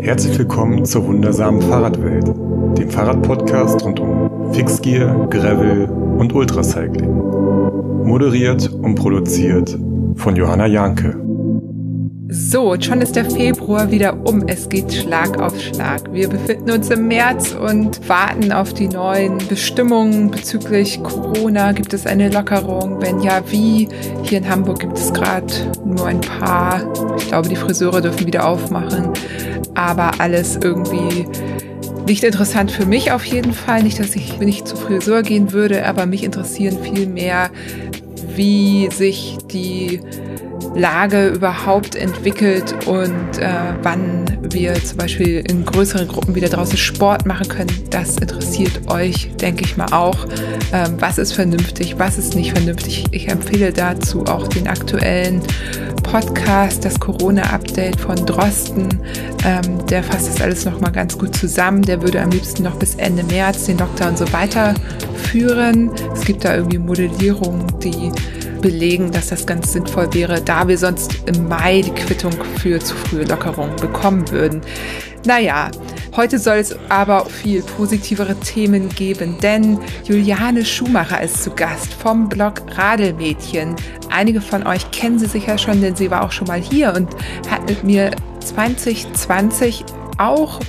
Herzlich willkommen zur wundersamen Fahrradwelt, dem Fahrradpodcast rund um Fixgear, Gravel und Ultracycling. Moderiert und produziert von Johanna Janke. So, schon ist der Februar wieder um. Es geht Schlag auf Schlag. Wir befinden uns im März und warten auf die neuen Bestimmungen bezüglich Corona. Gibt es eine Lockerung? Wenn ja, wie? Hier in Hamburg gibt es gerade nur ein paar. Ich glaube, die Friseure dürfen wieder aufmachen. Aber alles irgendwie nicht interessant für mich auf jeden Fall. Nicht, dass ich nicht zum Friseur gehen würde, aber mich interessieren viel mehr, wie sich die Lage überhaupt entwickelt und äh, wann wir zum Beispiel in größeren Gruppen wieder draußen Sport machen können. Das interessiert euch, denke ich mal auch. Ähm, was ist vernünftig, was ist nicht vernünftig. Ich empfehle dazu auch den aktuellen Podcast, das Corona-Update von Drosten. Ähm, der fasst das alles nochmal ganz gut zusammen. Der würde am liebsten noch bis Ende März den Lockdown so weiterführen. Es gibt da irgendwie Modellierungen, die belegen, dass das ganz sinnvoll wäre, da wir sonst im Mai die Quittung für zu frühe Lockerungen bekommen würden. Naja, heute soll es aber viel positivere Themen geben, denn Juliane Schumacher ist zu Gast vom Blog Radelmädchen. Einige von euch kennen sie sicher schon, denn sie war auch schon mal hier und hat mit mir 2020 auch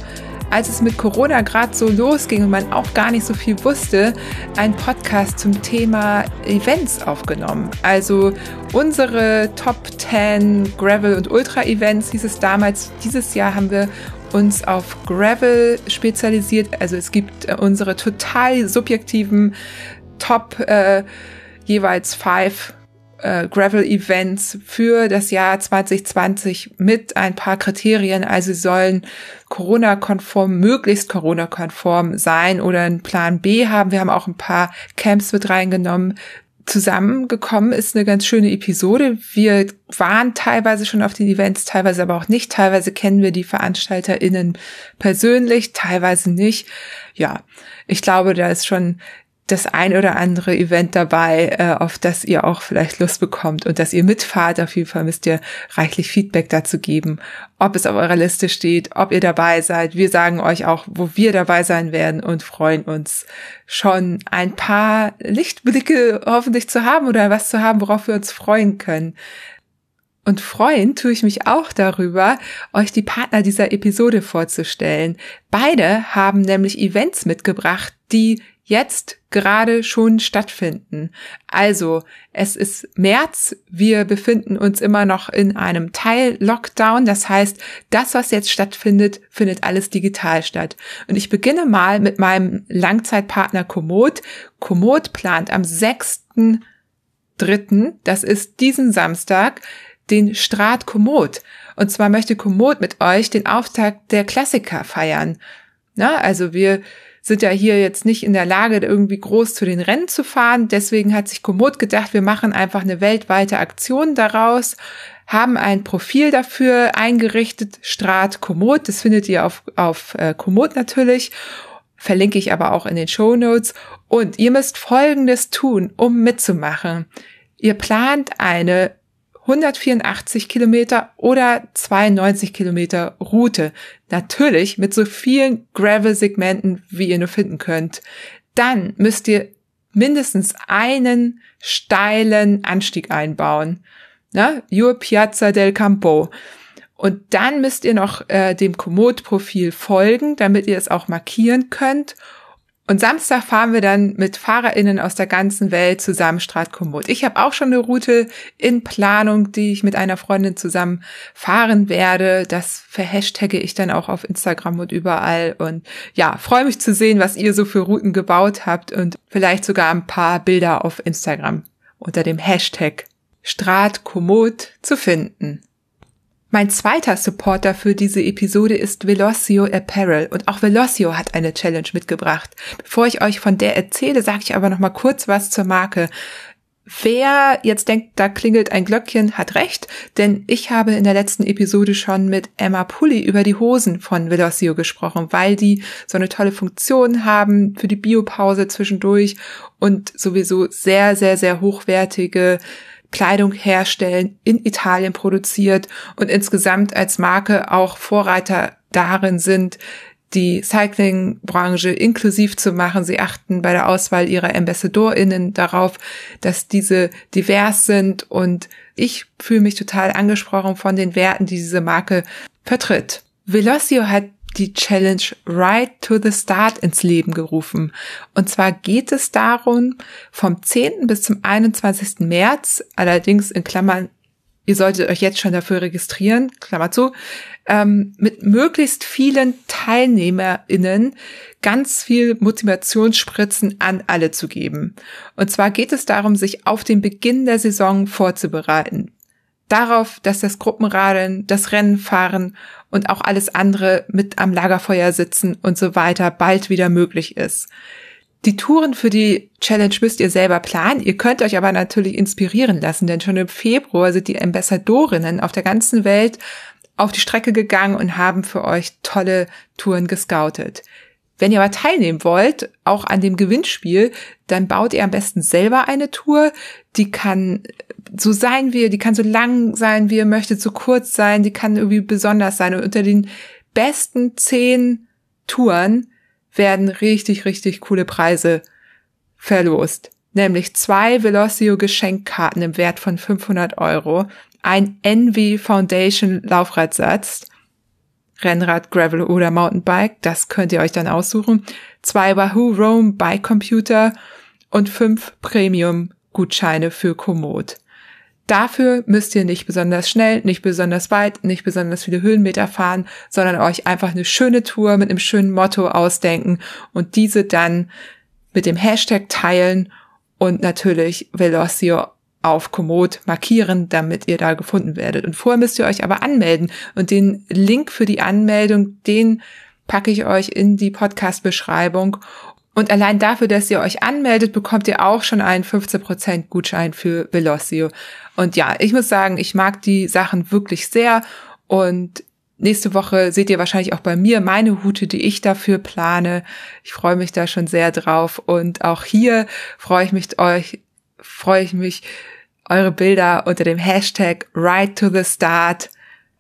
als es mit Corona gerade so losging und man auch gar nicht so viel wusste, einen Podcast zum Thema Events aufgenommen. Also unsere Top 10 Gravel und Ultra Events hieß es damals. Dieses Jahr haben wir uns auf Gravel spezialisiert. Also es gibt äh, unsere total subjektiven Top äh, jeweils five äh, Gravel-Events für das Jahr 2020 mit ein paar Kriterien. Also sollen Corona-konform, möglichst Corona-konform sein oder einen Plan B haben. Wir haben auch ein paar Camps mit reingenommen. Zusammengekommen ist eine ganz schöne Episode. Wir waren teilweise schon auf den Events, teilweise aber auch nicht. Teilweise kennen wir die VeranstalterInnen persönlich, teilweise nicht. Ja, ich glaube, da ist schon das ein oder andere Event dabei, äh, auf das ihr auch vielleicht Lust bekommt und dass ihr mitfahrt. Auf jeden Fall müsst ihr reichlich Feedback dazu geben, ob es auf eurer Liste steht, ob ihr dabei seid. Wir sagen euch auch, wo wir dabei sein werden und freuen uns schon ein paar Lichtblicke hoffentlich zu haben oder was zu haben, worauf wir uns freuen können. Und freuen tue ich mich auch darüber, euch die Partner dieser Episode vorzustellen. Beide haben nämlich Events mitgebracht, die jetzt gerade schon stattfinden. Also, es ist März, wir befinden uns immer noch in einem Teil-Lockdown, das heißt, das, was jetzt stattfindet, findet alles digital statt. Und ich beginne mal mit meinem Langzeitpartner Komoot. Komoot plant am 6.3., das ist diesen Samstag, den Strat Komoot. Und zwar möchte Komoot mit euch den Auftakt der Klassiker feiern. Na, also wir sind ja hier jetzt nicht in der Lage, irgendwie groß zu den Rennen zu fahren. Deswegen hat sich Komoot gedacht, wir machen einfach eine weltweite Aktion daraus, haben ein Profil dafür eingerichtet, Strat Komoot. Das findet ihr auf, auf äh, Komoot natürlich. Verlinke ich aber auch in den Show Notes. Und ihr müsst Folgendes tun, um mitzumachen. Ihr plant eine 184 Kilometer oder 92 Kilometer Route. Natürlich mit so vielen Gravel-Segmenten, wie ihr nur finden könnt. Dann müsst ihr mindestens einen steilen Anstieg einbauen. Na, Your Piazza del Campo. Und dann müsst ihr noch äh, dem Komoot-Profil folgen, damit ihr es auch markieren könnt. Und Samstag fahren wir dann mit FahrerInnen aus der ganzen Welt zusammen Stratkommod. Ich habe auch schon eine Route in Planung, die ich mit einer Freundin zusammen fahren werde. Das verhashtagge ich dann auch auf Instagram und überall. Und ja, freue mich zu sehen, was ihr so für Routen gebaut habt und vielleicht sogar ein paar Bilder auf Instagram unter dem Hashtag Stratkommod zu finden. Mein zweiter Supporter für diese Episode ist Velocio Apparel und auch Velocio hat eine Challenge mitgebracht. Bevor ich euch von der erzähle, sage ich aber noch mal kurz was zur Marke. Wer jetzt denkt, da klingelt ein Glöckchen, hat recht, denn ich habe in der letzten Episode schon mit Emma Pulli über die Hosen von Velocio gesprochen, weil die so eine tolle Funktion haben für die Biopause zwischendurch und sowieso sehr, sehr, sehr hochwertige Kleidung herstellen, in Italien produziert und insgesamt als Marke auch Vorreiter darin sind, die Cycling-Branche inklusiv zu machen. Sie achten bei der Auswahl ihrer AmbassadorInnen darauf, dass diese divers sind und ich fühle mich total angesprochen von den Werten, die diese Marke vertritt. Velocio hat die Challenge Right to the Start ins Leben gerufen. Und zwar geht es darum, vom 10. bis zum 21. März, allerdings in Klammern ihr solltet euch jetzt schon dafür registrieren, Klammer zu, ähm, mit möglichst vielen TeilnehmerInnen ganz viel Motivationsspritzen an alle zu geben. Und zwar geht es darum, sich auf den Beginn der Saison vorzubereiten. Darauf, dass das Gruppenradeln, das Rennenfahren und auch alles andere mit am Lagerfeuer sitzen und so weiter bald wieder möglich ist. Die Touren für die Challenge müsst ihr selber planen. Ihr könnt euch aber natürlich inspirieren lassen, denn schon im Februar sind die Ambassadorinnen auf der ganzen Welt auf die Strecke gegangen und haben für euch tolle Touren gescoutet. Wenn ihr aber teilnehmen wollt, auch an dem Gewinnspiel, dann baut ihr am besten selber eine Tour. Die kann so sein wie ihr, die kann so lang sein, wie ihr möchtet, so kurz sein, die kann irgendwie besonders sein. Und unter den besten zehn Touren werden richtig, richtig coole Preise verlost. Nämlich zwei Velocio Geschenkkarten im Wert von 500 Euro, ein Envy Foundation Laufradsatz, Rennrad, Gravel oder Mountainbike, das könnt ihr euch dann aussuchen, zwei Wahoo Roam Bike Computer und fünf Premium Gutscheine für Komoot. Dafür müsst ihr nicht besonders schnell, nicht besonders weit, nicht besonders viele Höhenmeter fahren, sondern euch einfach eine schöne Tour mit einem schönen Motto ausdenken und diese dann mit dem Hashtag teilen und natürlich Velocio auf Komoot markieren, damit ihr da gefunden werdet. Und vorher müsst ihr euch aber anmelden und den Link für die Anmeldung, den packe ich euch in die Podcast-Beschreibung und allein dafür, dass ihr euch anmeldet, bekommt ihr auch schon einen 15% Gutschein für Velocio. Und ja, ich muss sagen, ich mag die Sachen wirklich sehr. Und nächste Woche seht ihr wahrscheinlich auch bei mir meine Hute, die ich dafür plane. Ich freue mich da schon sehr drauf. Und auch hier freue ich mich euch, freue ich mich, eure Bilder unter dem Hashtag Right to the Start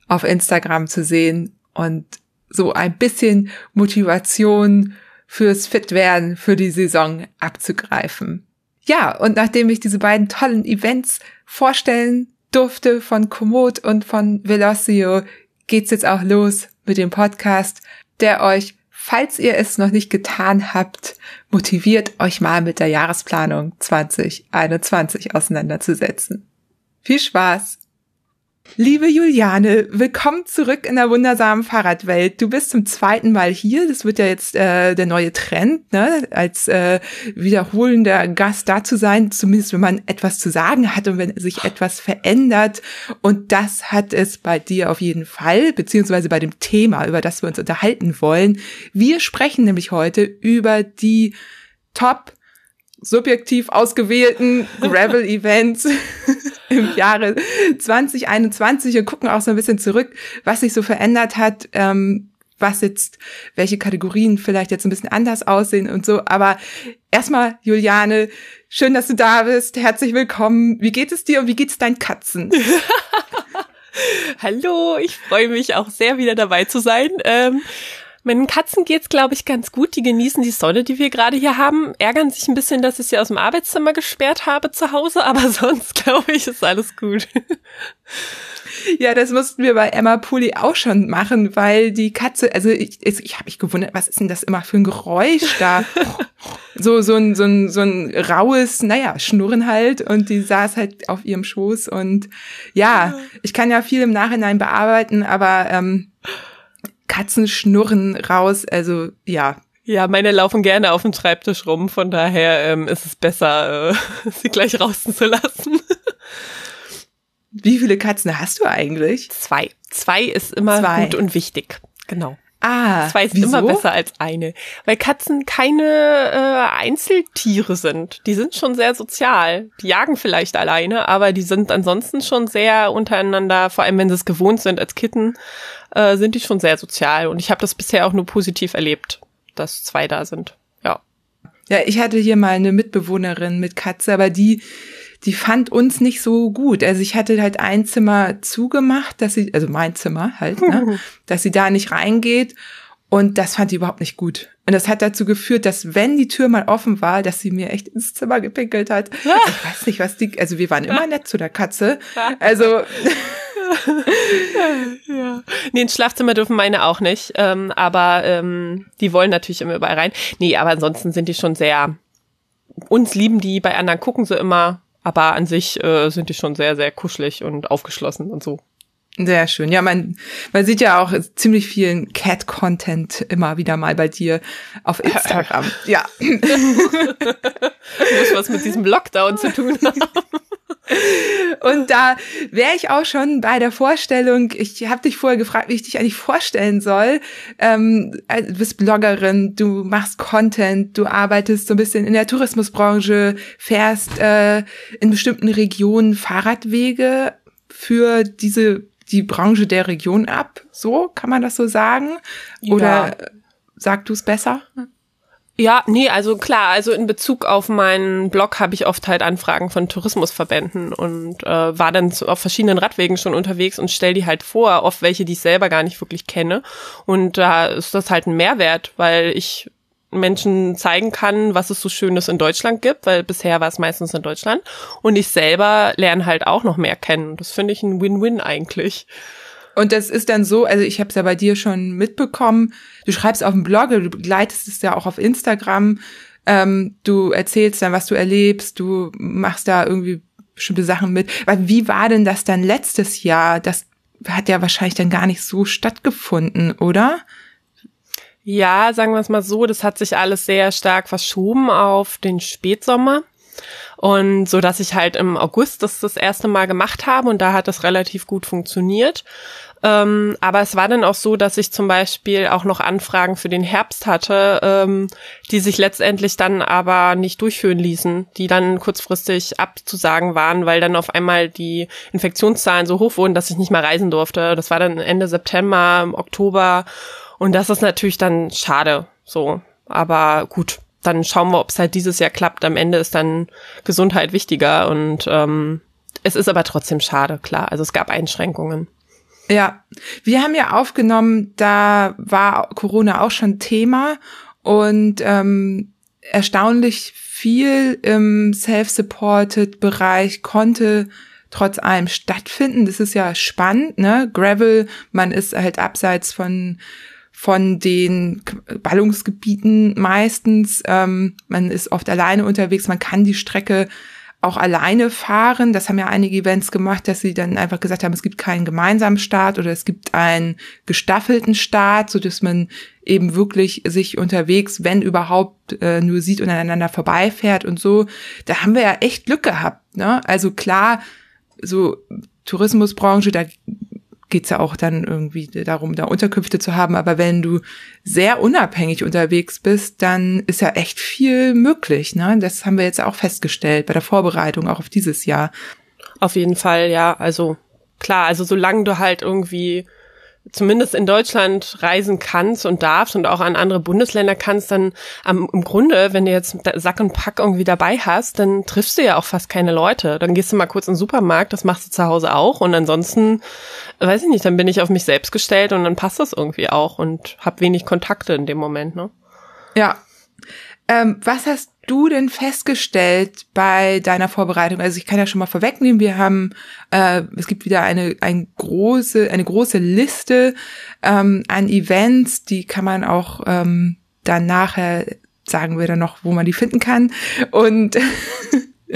auf Instagram zu sehen und so ein bisschen Motivation fürs Fitwerden für die Saison abzugreifen. Ja, und nachdem ich diese beiden tollen Events vorstellen durfte von Komoot und von Velocio, geht's jetzt auch los mit dem Podcast, der euch, falls ihr es noch nicht getan habt, motiviert, euch mal mit der Jahresplanung 2021 auseinanderzusetzen. Viel Spaß! Liebe Juliane, willkommen zurück in der wundersamen Fahrradwelt. Du bist zum zweiten Mal hier. Das wird ja jetzt äh, der neue Trend, ne? als äh, wiederholender Gast da zu sein, zumindest wenn man etwas zu sagen hat und wenn sich etwas verändert. Und das hat es bei dir auf jeden Fall, beziehungsweise bei dem Thema, über das wir uns unterhalten wollen. Wir sprechen nämlich heute über die Top subjektiv ausgewählten Gravel-Events im Jahre 2021 und gucken auch so ein bisschen zurück, was sich so verändert hat, ähm, was jetzt, welche Kategorien vielleicht jetzt ein bisschen anders aussehen und so. Aber erstmal, Juliane, schön, dass du da bist. Herzlich willkommen. Wie geht es dir und wie geht es deinen Katzen? Hallo, ich freue mich auch sehr, wieder dabei zu sein. Ähm, Meinen Katzen geht's, glaube ich, ganz gut. Die genießen die Sonne, die wir gerade hier haben. Ärgern sich ein bisschen, dass ich sie aus dem Arbeitszimmer gesperrt habe zu Hause, aber sonst, glaube ich, ist alles gut. Ja, das mussten wir bei Emma Puli auch schon machen, weil die Katze, also ich, ich habe mich gewundert, was ist denn das immer für ein Geräusch da? so so ein so ein so ein raues, naja, Schnurren halt und die saß halt auf ihrem Schoß und ja, ich kann ja viel im Nachhinein bearbeiten, aber ähm, Katzenschnurren raus. Also ja. Ja, meine laufen gerne auf dem Schreibtisch rum, von daher ähm, ist es besser, äh, sie gleich rauszulassen. Wie viele Katzen hast du eigentlich? Zwei. Zwei ist immer Zwei. gut und wichtig. Genau. Ah, zwei ist wieso? immer besser als eine, weil Katzen keine äh, Einzeltiere sind. Die sind schon sehr sozial. Die jagen vielleicht alleine, aber die sind ansonsten schon sehr untereinander, vor allem wenn sie es gewohnt sind als Kitten, äh, sind die schon sehr sozial. Und ich habe das bisher auch nur positiv erlebt, dass zwei da sind. Ja. Ja, ich hatte hier mal eine Mitbewohnerin mit Katze, aber die die fand uns nicht so gut. Also ich hatte halt ein Zimmer zugemacht, dass sie, also mein Zimmer halt, ne, dass sie da nicht reingeht. Und das fand sie überhaupt nicht gut. Und das hat dazu geführt, dass wenn die Tür mal offen war, dass sie mir echt ins Zimmer gepinkelt hat. Ich weiß nicht, was die, also wir waren immer nett zu der Katze. Also. ja. Nee, ins Schlafzimmer dürfen meine auch nicht. Ähm, aber ähm, die wollen natürlich immer überall rein. Nee, aber ansonsten sind die schon sehr, uns lieben die, bei anderen gucken sie immer. Aber an sich äh, sind die schon sehr, sehr kuschelig und aufgeschlossen und so. Sehr schön. Ja, man, man sieht ja auch ziemlich vielen Cat-Content immer wieder mal bei dir auf Instagram. ja. Muss was mit diesem Lockdown zu tun haben. Und da wäre ich auch schon bei der Vorstellung. Ich habe dich vorher gefragt, wie ich dich eigentlich vorstellen soll. Ähm, du bist Bloggerin, du machst Content, du arbeitest so ein bisschen in der Tourismusbranche, fährst äh, in bestimmten Regionen Fahrradwege für diese die Branche der Region ab. So kann man das so sagen? Oder ja. sag du es besser? Ja, nee, also klar, also in Bezug auf meinen Blog habe ich oft halt Anfragen von Tourismusverbänden und äh, war dann auf verschiedenen Radwegen schon unterwegs und stell die halt vor, oft welche, die ich selber gar nicht wirklich kenne. Und da ist das halt ein Mehrwert, weil ich Menschen zeigen kann, was es so Schönes in Deutschland gibt, weil bisher war es meistens in Deutschland. Und ich selber lerne halt auch noch mehr kennen. Das finde ich ein Win-Win eigentlich. Und das ist dann so, also ich habe es ja bei dir schon mitbekommen, du schreibst auf dem Blog, du begleitest es ja auch auf Instagram, ähm, du erzählst dann, was du erlebst, du machst da irgendwie bestimmte Sachen mit. Weil wie war denn das dann letztes Jahr? Das hat ja wahrscheinlich dann gar nicht so stattgefunden, oder? Ja, sagen wir es mal so, das hat sich alles sehr stark verschoben auf den Spätsommer. Und so dass ich halt im August das das erste Mal gemacht habe und da hat das relativ gut funktioniert. Ähm, aber es war dann auch so, dass ich zum Beispiel auch noch Anfragen für den Herbst hatte, ähm, die sich letztendlich dann aber nicht durchführen ließen, die dann kurzfristig abzusagen waren, weil dann auf einmal die Infektionszahlen so hoch wurden, dass ich nicht mehr reisen durfte. Das war dann Ende September, Oktober und das ist natürlich dann schade, so. Aber gut, dann schauen wir, ob es halt dieses Jahr klappt. Am Ende ist dann Gesundheit wichtiger und ähm, es ist aber trotzdem schade, klar. Also es gab Einschränkungen. Ja, wir haben ja aufgenommen, da war Corona auch schon Thema und ähm, erstaunlich viel im self-supported Bereich konnte trotz allem stattfinden. Das ist ja spannend, ne? Gravel, man ist halt abseits von von den Ballungsgebieten meistens. Ähm, man ist oft alleine unterwegs, man kann die Strecke auch alleine fahren. Das haben ja einige Events gemacht, dass sie dann einfach gesagt haben, es gibt keinen gemeinsamen Start oder es gibt einen gestaffelten Start, so dass man eben wirklich sich unterwegs, wenn überhaupt, äh, nur sieht und aneinander vorbeifährt und so. Da haben wir ja echt Glück gehabt. Ne? Also klar, so Tourismusbranche, da geht's ja auch dann irgendwie darum, da Unterkünfte zu haben. Aber wenn du sehr unabhängig unterwegs bist, dann ist ja echt viel möglich. Ne? Das haben wir jetzt auch festgestellt bei der Vorbereitung auch auf dieses Jahr. Auf jeden Fall, ja. Also klar, also solange du halt irgendwie zumindest in Deutschland reisen kannst und darfst und auch an andere Bundesländer kannst, dann am, im Grunde, wenn du jetzt Sack und Pack irgendwie dabei hast, dann triffst du ja auch fast keine Leute. Dann gehst du mal kurz in den Supermarkt, das machst du zu Hause auch und ansonsten, weiß ich nicht, dann bin ich auf mich selbst gestellt und dann passt das irgendwie auch und hab wenig Kontakte in dem Moment, ne? Ja. Ähm, was hast du denn festgestellt bei deiner Vorbereitung? Also ich kann ja schon mal vorwegnehmen, wir haben, äh, es gibt wieder eine, ein große, eine große Liste ähm, an Events, die kann man auch ähm, dann nachher sagen wir dann noch, wo man die finden kann. Und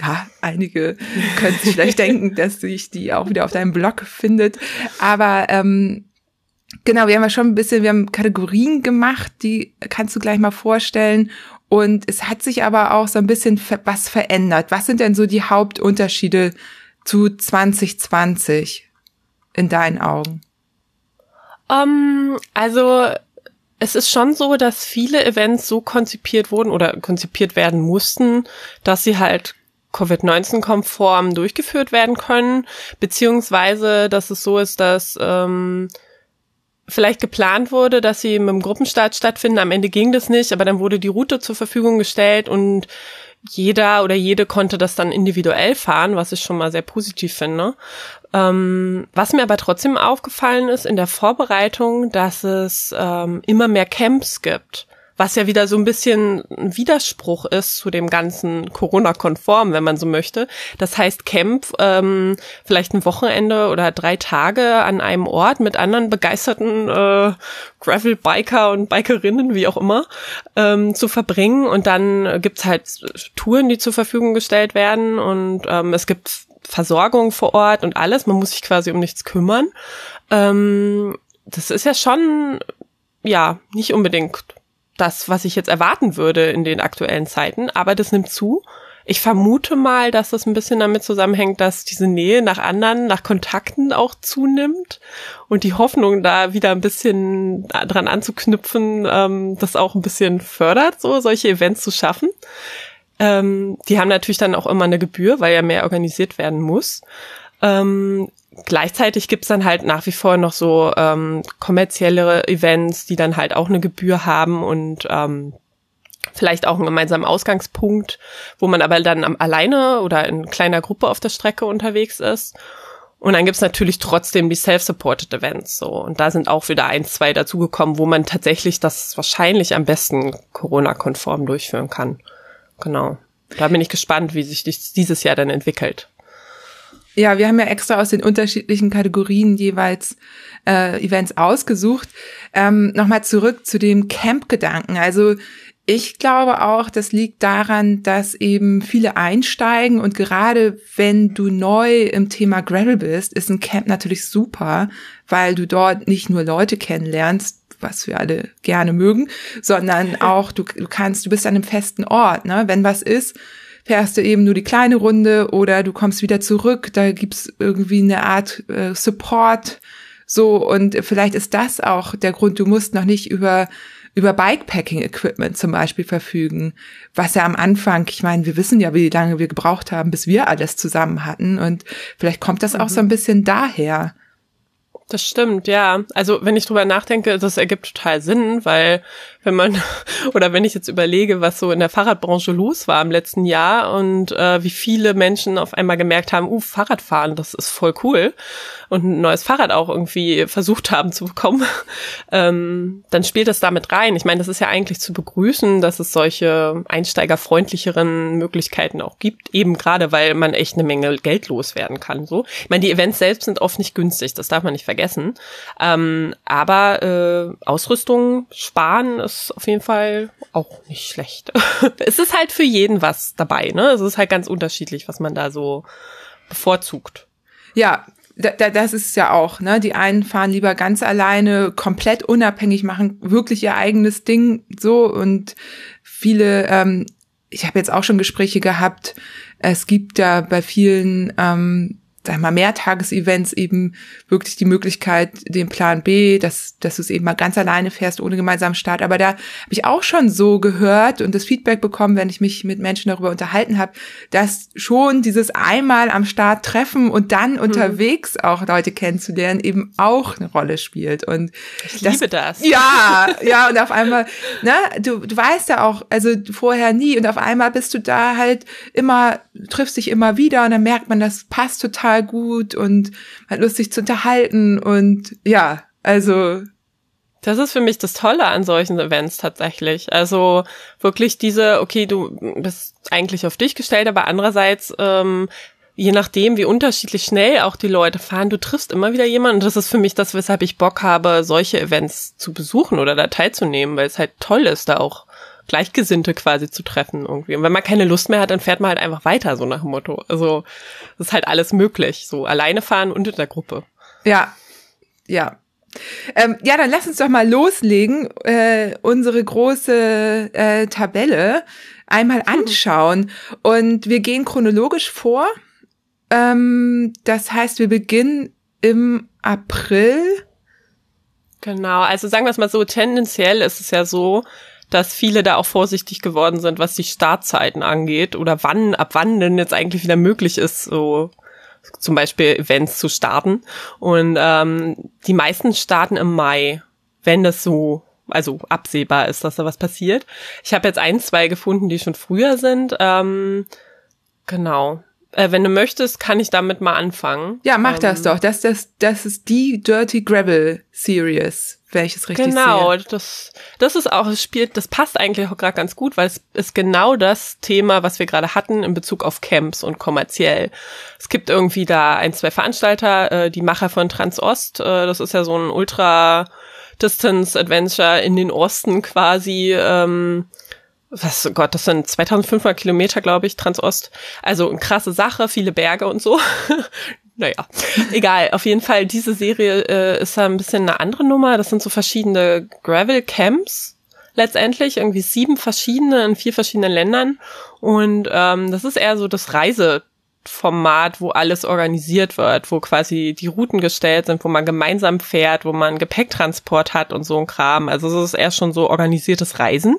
ja, einige können sich vielleicht denken, dass sich die auch wieder auf deinem Blog findet. Aber ähm, Genau, wir haben ja schon ein bisschen, wir haben Kategorien gemacht, die kannst du gleich mal vorstellen. Und es hat sich aber auch so ein bisschen was verändert. Was sind denn so die Hauptunterschiede zu 2020 in deinen Augen? Um, ähm, also es ist schon so, dass viele Events so konzipiert wurden oder konzipiert werden mussten, dass sie halt Covid-19-konform durchgeführt werden können, beziehungsweise dass es so ist, dass ähm, vielleicht geplant wurde, dass sie mit dem Gruppenstart stattfinden. Am Ende ging das nicht, aber dann wurde die Route zur Verfügung gestellt und jeder oder jede konnte das dann individuell fahren, was ich schon mal sehr positiv finde. Ähm, was mir aber trotzdem aufgefallen ist in der Vorbereitung, dass es ähm, immer mehr Camps gibt was ja wieder so ein bisschen ein Widerspruch ist zu dem ganzen Corona-konform, wenn man so möchte. Das heißt Camp, ähm, vielleicht ein Wochenende oder drei Tage an einem Ort mit anderen begeisterten äh, Gravel-Biker und Bikerinnen, wie auch immer, ähm, zu verbringen. Und dann gibt's halt Touren, die zur Verfügung gestellt werden und ähm, es gibt Versorgung vor Ort und alles. Man muss sich quasi um nichts kümmern. Ähm, das ist ja schon, ja, nicht unbedingt das, was ich jetzt erwarten würde in den aktuellen Zeiten, aber das nimmt zu. Ich vermute mal, dass das ein bisschen damit zusammenhängt, dass diese Nähe nach anderen, nach Kontakten auch zunimmt und die Hoffnung, da wieder ein bisschen dran anzuknüpfen, ähm, das auch ein bisschen fördert, so solche Events zu schaffen. Ähm, die haben natürlich dann auch immer eine Gebühr, weil ja mehr organisiert werden muss. Ähm, gleichzeitig gibt's dann halt nach wie vor noch so ähm, kommerzielle Events, die dann halt auch eine Gebühr haben und ähm, vielleicht auch einen gemeinsamen Ausgangspunkt, wo man aber dann alleine oder in kleiner Gruppe auf der Strecke unterwegs ist. Und dann gibt's natürlich trotzdem die Self-Supported Events so. Und da sind auch wieder ein, zwei dazugekommen, wo man tatsächlich das wahrscheinlich am besten Corona-konform durchführen kann. Genau. Da bin ich gespannt, wie sich dieses Jahr dann entwickelt. Ja, wir haben ja extra aus den unterschiedlichen Kategorien jeweils äh, Events ausgesucht. Ähm, Nochmal zurück zu dem Camp-Gedanken. Also ich glaube auch, das liegt daran, dass eben viele einsteigen und gerade wenn du neu im Thema Gravel bist, ist ein Camp natürlich super, weil du dort nicht nur Leute kennenlernst, was wir alle gerne mögen, sondern auch du, du kannst, du bist an einem festen Ort, ne? Wenn was ist, fährst du eben nur die kleine Runde oder du kommst wieder zurück, da gibt's irgendwie eine Art äh, Support so und vielleicht ist das auch der Grund, du musst noch nicht über über Bikepacking-Equipment zum Beispiel verfügen, was ja am Anfang, ich meine, wir wissen ja, wie lange wir gebraucht haben, bis wir alles zusammen hatten und vielleicht kommt das auch so ein mhm. bisschen daher. Das stimmt, ja. Also wenn ich drüber nachdenke, das ergibt total Sinn, weil wenn man oder wenn ich jetzt überlege, was so in der Fahrradbranche los war im letzten Jahr und äh, wie viele Menschen auf einmal gemerkt haben, uh, Fahrradfahren, das ist voll cool und ein neues Fahrrad auch irgendwie versucht haben zu bekommen, ähm, dann spielt das damit rein. Ich meine, das ist ja eigentlich zu begrüßen, dass es solche einsteigerfreundlicheren Möglichkeiten auch gibt, eben gerade weil man echt eine Menge Geld loswerden kann. So, ich meine, die Events selbst sind oft nicht günstig, das darf man nicht vergessen. Ähm, aber äh, Ausrüstung sparen ist auf jeden Fall auch nicht schlecht. es ist halt für jeden was dabei, ne? Es ist halt ganz unterschiedlich, was man da so bevorzugt. Ja, da, da, das ist ja auch, ne? Die einen fahren lieber ganz alleine, komplett unabhängig, machen wirklich ihr eigenes Ding so und viele, ähm, ich habe jetzt auch schon Gespräche gehabt, es gibt da bei vielen ähm, sag mal, Mehrtagesevents eben wirklich die Möglichkeit, den Plan B, dass, dass du es eben mal ganz alleine fährst, ohne gemeinsamen Start. Aber da habe ich auch schon so gehört und das Feedback bekommen, wenn ich mich mit Menschen darüber unterhalten habe, dass schon dieses einmal am Start treffen und dann mhm. unterwegs auch Leute kennenzulernen eben auch eine Rolle spielt. Und ich das, liebe das. Ja, ja, und auf einmal, ne, du, du weißt ja auch, also vorher nie und auf einmal bist du da halt immer, triffst dich immer wieder und dann merkt man, das passt total total gut und hat Lust, sich zu unterhalten und ja, also. Das ist für mich das Tolle an solchen Events tatsächlich. Also wirklich diese, okay, du bist eigentlich auf dich gestellt, aber andererseits ähm, je nachdem, wie unterschiedlich schnell auch die Leute fahren, du triffst immer wieder jemanden. Und das ist für mich das, weshalb ich Bock habe, solche Events zu besuchen oder da teilzunehmen, weil es halt toll ist, da auch Gleichgesinnte quasi zu treffen irgendwie. Und wenn man keine Lust mehr hat, dann fährt man halt einfach weiter, so nach dem Motto. Also, das ist halt alles möglich. So alleine fahren und in der Gruppe. Ja, ja. Ähm, ja, dann lass uns doch mal loslegen, äh, unsere große äh, Tabelle einmal hm. anschauen. Und wir gehen chronologisch vor. Ähm, das heißt, wir beginnen im April. Genau, also sagen wir es mal so, tendenziell ist es ja so, dass viele da auch vorsichtig geworden sind, was die Startzeiten angeht oder wann, ab wann denn jetzt eigentlich wieder möglich ist, so zum Beispiel Events zu starten. Und ähm, die meisten starten im Mai, wenn das so also absehbar ist, dass da was passiert. Ich habe jetzt ein, zwei gefunden, die schon früher sind. Ähm, genau. Äh, wenn du möchtest, kann ich damit mal anfangen. Ja, mach ähm, das doch. Das, das, das ist die Dirty Gravel Series, welches richtig Genau, sehe. das, das ist auch, es spielt, das passt eigentlich auch gerade ganz gut, weil es ist genau das Thema, was wir gerade hatten in Bezug auf Camps und kommerziell. Es gibt irgendwie da ein, zwei Veranstalter, äh, die Macher von Transost, äh, das ist ja so ein Ultra Distance Adventure in den Osten quasi, ähm, was oh Gott, das sind 2500 Kilometer, glaube ich, Transost. Also eine krasse Sache, viele Berge und so. naja, egal. Auf jeden Fall, diese Serie äh, ist da ein bisschen eine andere Nummer. Das sind so verschiedene Gravel Camps letztendlich, irgendwie sieben verschiedene in vier verschiedenen Ländern. Und ähm, das ist eher so das Reiseformat, wo alles organisiert wird, wo quasi die Routen gestellt sind, wo man gemeinsam fährt, wo man Gepäcktransport hat und so ein Kram. Also es ist eher schon so organisiertes Reisen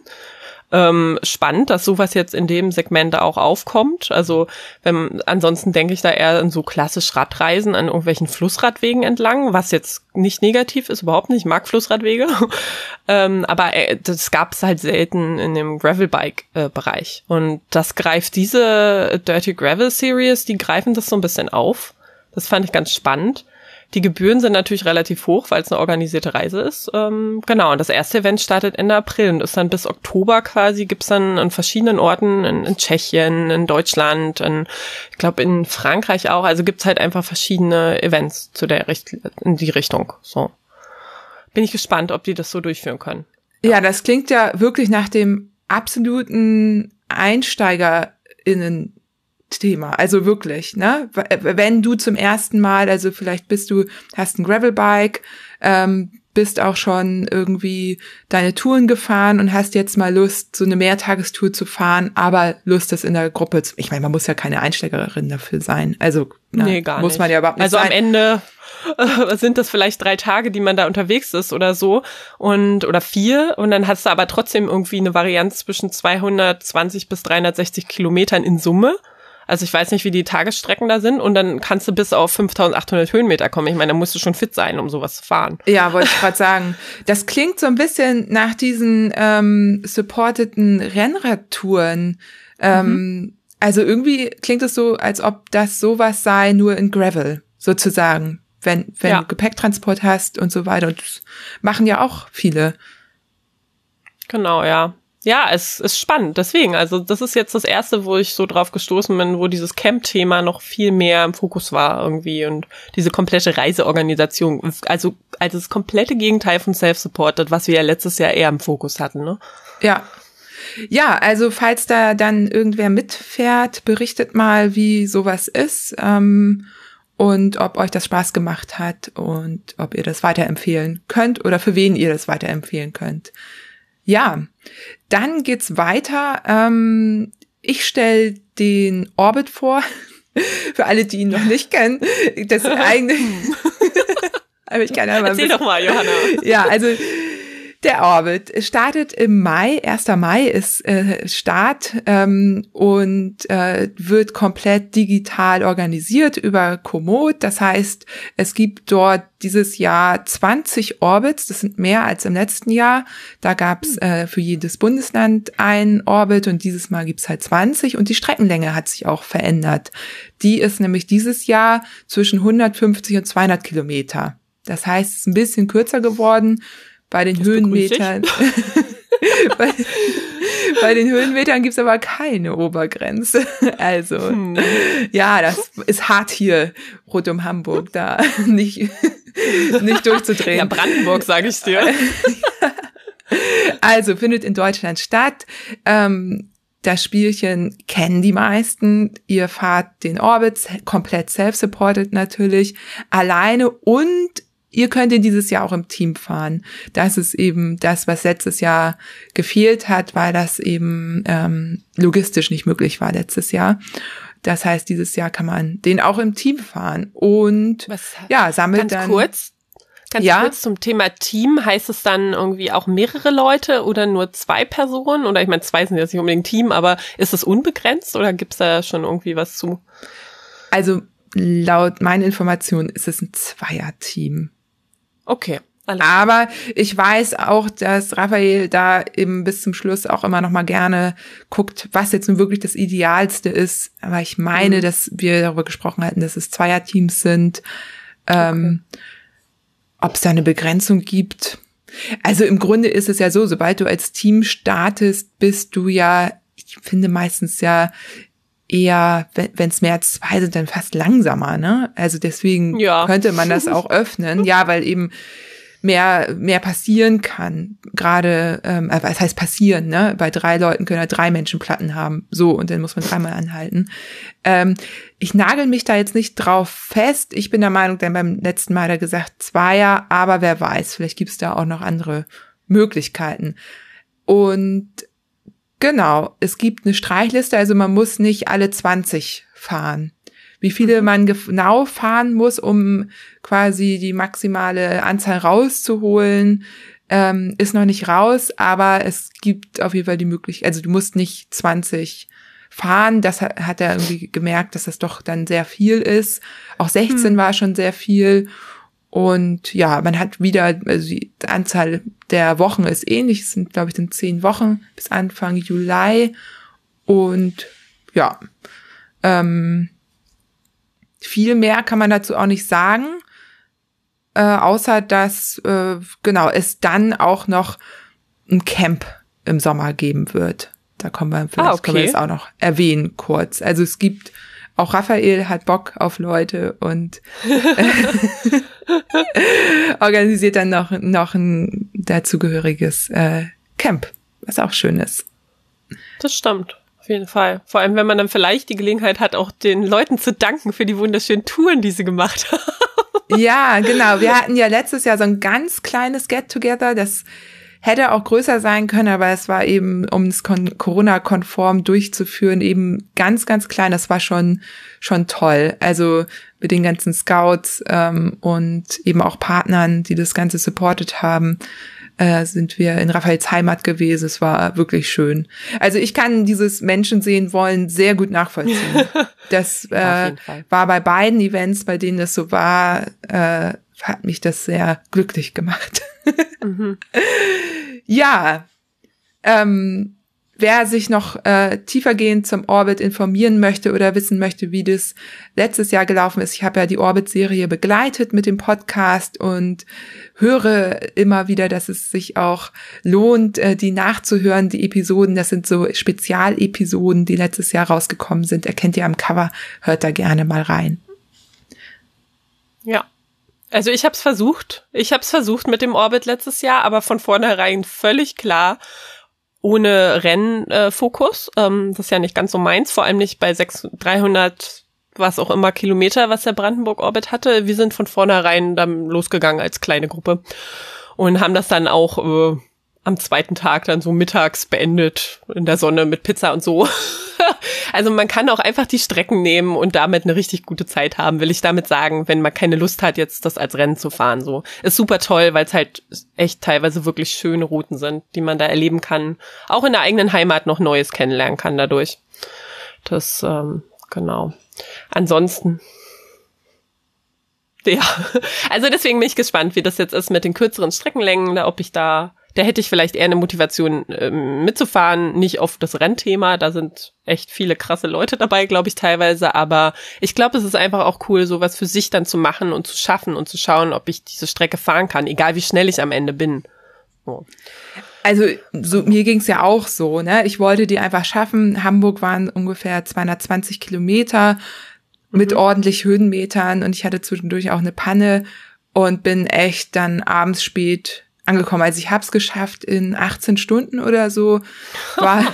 ähm, spannend, dass sowas jetzt in dem Segment auch aufkommt. Also wenn, ansonsten denke ich da eher an so klassisch Radreisen an irgendwelchen Flussradwegen entlang, was jetzt nicht negativ ist, überhaupt nicht. Ich mag Flussradwege. ähm, aber äh, das gab es halt selten in dem Gravelbike-Bereich. Und das greift diese Dirty Gravel Series, die greifen das so ein bisschen auf. Das fand ich ganz spannend. Die Gebühren sind natürlich relativ hoch, weil es eine organisierte Reise ist. Ähm, genau, und das erste Event startet Ende April und ist dann bis Oktober quasi, gibt's dann an verschiedenen Orten in, in Tschechien, in Deutschland, in, ich glaube in Frankreich auch. Also gibt's halt einfach verschiedene Events zu der Richt in die Richtung. So. Bin ich gespannt, ob die das so durchführen können. Ja, das klingt ja wirklich nach dem absoluten EinsteigerInnen Thema. Also wirklich, ne? Wenn du zum ersten Mal, also vielleicht bist du, hast ein Gravelbike, ähm, bist auch schon irgendwie deine Touren gefahren und hast jetzt mal Lust, so eine Mehrtagestour zu fahren, aber Lust, das in der Gruppe zu. Ich meine, man muss ja keine Einsteigerin dafür sein. Also na, nee, gar muss man ja überhaupt nicht Also sein. am Ende äh, sind das vielleicht drei Tage, die man da unterwegs ist oder so und oder vier und dann hast du aber trotzdem irgendwie eine Varianz zwischen 220 bis 360 Kilometern in Summe. Also ich weiß nicht, wie die Tagesstrecken da sind und dann kannst du bis auf 5800 Höhenmeter kommen. Ich meine, da musst du schon fit sein, um sowas zu fahren. Ja, wollte ich gerade sagen. Das klingt so ein bisschen nach diesen ähm, supporteten Rennradtouren. Ähm, mhm. Also irgendwie klingt es so, als ob das sowas sei, nur in Gravel sozusagen. Wenn, wenn Ja. du Gepäcktransport hast und so weiter. Und das machen ja auch viele. Genau, ja. Ja, es ist spannend. Deswegen, also das ist jetzt das erste, wo ich so drauf gestoßen bin, wo dieses Camp-Thema noch viel mehr im Fokus war irgendwie und diese komplette Reiseorganisation, also als das komplette Gegenteil von Self-Supported, was wir ja letztes Jahr eher im Fokus hatten, ne? Ja. Ja, also falls da dann irgendwer mitfährt, berichtet mal, wie sowas ist ähm, und ob euch das Spaß gemacht hat und ob ihr das weiterempfehlen könnt oder für wen ihr das weiterempfehlen könnt. Ja, dann geht's weiter. Ähm, ich stelle den Orbit vor, für alle, die ihn noch nicht kennen. Das eigene. Aber ich kann ja mal Erzähl doch mal, Johanna. ja, also der Orbit startet im Mai, 1. Mai ist äh, Start ähm, und äh, wird komplett digital organisiert über Komoot. Das heißt, es gibt dort dieses Jahr 20 Orbits, das sind mehr als im letzten Jahr. Da gab's äh, für jedes Bundesland ein Orbit und dieses Mal gibt's halt 20 und die Streckenlänge hat sich auch verändert. Die ist nämlich dieses Jahr zwischen 150 und 200 Kilometer. Das heißt, es ist ein bisschen kürzer geworden. Bei den Das. Höhenmetern. bei, bei den Höhenmetern gibt's aber keine Obergrenze. Also, Hm. ja, das ist hart hier rund um Hamburg, da nicht, nicht durchzudrehen. Ja, Brandenburg, sage ich dir. Also findet in Deutschland statt. Ähm, das Spielchen kennen die meisten. Ihr fahrt den Orbit komplett self-supported natürlich, alleine und ihr könnt ihn dieses Jahr auch im Team fahren. Das ist eben das, was letztes Jahr gefehlt hat, weil das eben ähm, logistisch nicht möglich war letztes Jahr. Das heißt, dieses Jahr kann man den auch im Team fahren und Was, ja, sammelt ganz dann kurz. Ganz Ja? kurz zum Thema Team. Heißt es dann irgendwie auch mehrere Leute oder nur zwei Personen? Oder ich meine, zwei sind jetzt nicht unbedingt Team, aber ist es unbegrenzt oder gibt's da schon irgendwie was zu? Also laut meinen Informationen ist es ein Zweierteam. Okay. Alles Aber ich weiß auch, dass Raphael da eben bis zum Schluss auch immer noch mal gerne guckt, was jetzt nun wirklich das Idealste ist. Aber ich meine, mhm. dass wir darüber gesprochen hatten, dass es Zweierteams sind. Ähm, okay. Ob es da eine Begrenzung gibt. Also im Grunde ist es ja so, sobald du als Team startest, bist du ja, ich finde meistens ja eher, wenn es mehr als zwei sind, dann fast langsamer, ne? Also deswegen ja. könnte man das auch öffnen. Ja, weil eben mehr, mehr passieren kann. Gerade, ähm, äh, was heißt passieren, ne? Bei drei Leuten können ja drei Menschen Platten haben. So, und dann muss man dreimal anhalten. Ähm, ich nagel mich da jetzt nicht drauf fest. Ich bin der Meinung, denn beim letzten Mal hat er gesagt Zweier, aber wer weiß, vielleicht gibt es da auch noch andere Möglichkeiten. Und genau, es gibt eine Streichliste, also man muss nicht alle 20 fahren wie viele mhm. man genau fahren muss, um quasi die maximale Anzahl rauszuholen, ähm, ist noch nicht raus, aber es gibt auf jeden Fall die Möglichkeit, also du musst nicht 20 fahren, das hat, hat er irgendwie gemerkt, dass das doch dann sehr viel ist. Auch 16 hm. war schon sehr viel. Und ja, man hat wieder, also die Anzahl der Wochen ist ähnlich, es sind, glaube ich, sind zehn Wochen bis Anfang Juli. Und ja, ähm, viel mehr kann man dazu auch nicht sagen, äh, außer dass äh, genau es dann auch noch ein Camp im Sommer geben wird. Da kommen wir vielleicht ah, okay. können wir das auch noch erwähnen kurz. Also es gibt auch Raphael hat Bock auf Leute und organisiert dann noch noch ein dazugehöriges äh, Camp, was auch schön ist. Das stimmt. Auf jeden Fall. Vor allem, wenn man dann vielleicht die Gelegenheit hat, auch den Leuten zu danken für die wunderschönen Touren, die sie gemacht haben. Ja, genau. Wir hatten ja letztes Jahr so ein ganz kleines Get-Together, das hätte auch größer sein können, aber es war eben, um es Corona-konform durchzuführen, eben ganz, ganz klein. Das war schon, schon toll. Also mit den ganzen Scouts ähm, und eben auch Partnern, die das Ganze supportet haben äh, sind wir in Raphaels Heimat gewesen. Es war wirklich schön. Also ich kann dieses Menschen sehen wollen sehr gut nachvollziehen. Das äh, war bei beiden Events, bei denen das so war, äh, hat mich das sehr glücklich gemacht. mhm. Ja, ähm, wer sich noch äh, tiefergehend zum Orbit informieren möchte oder wissen möchte, wie das letztes Jahr gelaufen ist, ich habe ja die Orbit-Serie begleitet mit dem Podcast und höre immer wieder, dass es sich auch lohnt, äh, die nachzuhören, die Episoden. Das sind so Spezialepisoden, die letztes Jahr rausgekommen sind. Erkennt ihr am Cover, hört da gerne mal rein. Ja. Also ich habe es versucht. Ich habe es versucht mit dem Orbit letztes Jahr, aber von vornherein völlig klar, ohne Rennfokus. Äh, ähm, das ist ja nicht ganz so meins, vor allem nicht bei 600, 300, was auch immer Kilometer, was der Brandenburg Orbit hatte. Wir sind von vornherein dann losgegangen als kleine Gruppe und haben das dann auch äh, am zweiten Tag dann so mittags beendet in der Sonne mit Pizza und so. also man kann auch einfach die Strecken nehmen und damit eine richtig gute Zeit haben, will ich damit sagen, wenn man keine Lust hat, jetzt das als Rennen zu fahren. So ist super toll, weil es halt echt teilweise wirklich schöne Routen sind, die man da erleben kann. Auch in der eigenen Heimat noch Neues kennenlernen kann dadurch. Das ähm, genau. Ansonsten ja, also deswegen bin ich gespannt, wie das jetzt ist mit den kürzeren Streckenlängen, ob ich da da hätte ich vielleicht eher eine Motivation ähm, mitzufahren, nicht auf das Rennthema, da sind echt viele krasse Leute dabei, glaube ich teilweise, aber ich glaube, es ist einfach auch cool, sowas für sich dann zu machen und zu schaffen und zu schauen, ob ich diese Strecke fahren kann, egal wie schnell ich am Ende bin. So. Also so, mir ging's ja auch so, ne? Ich wollte die einfach schaffen. Hamburg waren ungefähr 220 Kilometer mit mhm. ordentlich Höhenmetern und ich hatte zwischendurch auch eine Panne und bin echt dann abends spät angekommen. Also ich habe es geschafft in 18 Stunden oder so. War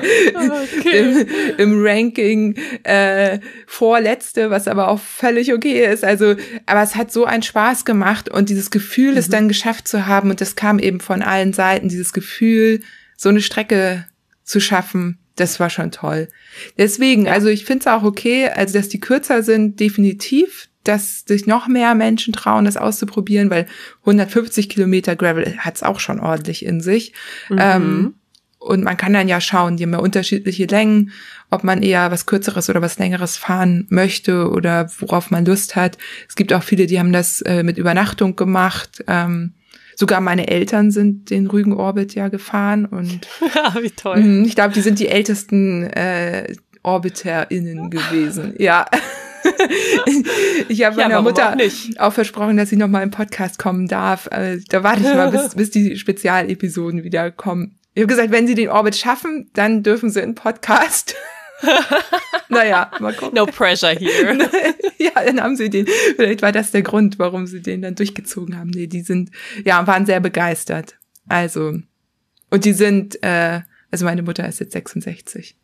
im, im, Ranking äh, vorletzte, was aber auch völlig okay ist. Also, aber es hat so einen Spaß gemacht und dieses Gefühl, mhm. es dann geschafft zu haben und das kam eben von allen Seiten, dieses Gefühl, so eine Strecke zu schaffen, das war schon toll. Deswegen, also ich finde es auch okay, also dass die kürzer sind, definitiv dass sich noch mehr Menschen trauen, das auszuprobieren, weil 150 Kilometer Gravel hat es auch schon ordentlich in sich. Mhm. Ähm, und man kann dann ja schauen, die haben ja unterschiedliche Längen, ob man eher was Kürzeres oder was Längeres fahren möchte oder worauf man Lust hat. Es gibt auch viele, die haben das äh, mit Übernachtung gemacht. Ähm, sogar meine Eltern sind den Rügen Orbit ja gefahren und ja, wie toll. Mh, ich glaube, die sind die ältesten äh, OrbiterInnen gewesen. Ja. ich habe ja, meiner Mutter auch, auch, versprochen, dass sie noch mal im Podcast kommen darf. Also, da warte ich mal, bis, bis die Spezialepisoden wieder kommen. Ich habe gesagt, wenn sie den Orbit schaffen, dann dürfen sie in Podcast. naja, mal gucken. No pressure here. ja, dann haben sie den. Vielleicht war das der Grund, warum sie den dann durchgezogen haben. Nee, die sind, ja, waren sehr begeistert. Also, und die sind, äh, also meine Mutter ist jetzt 66.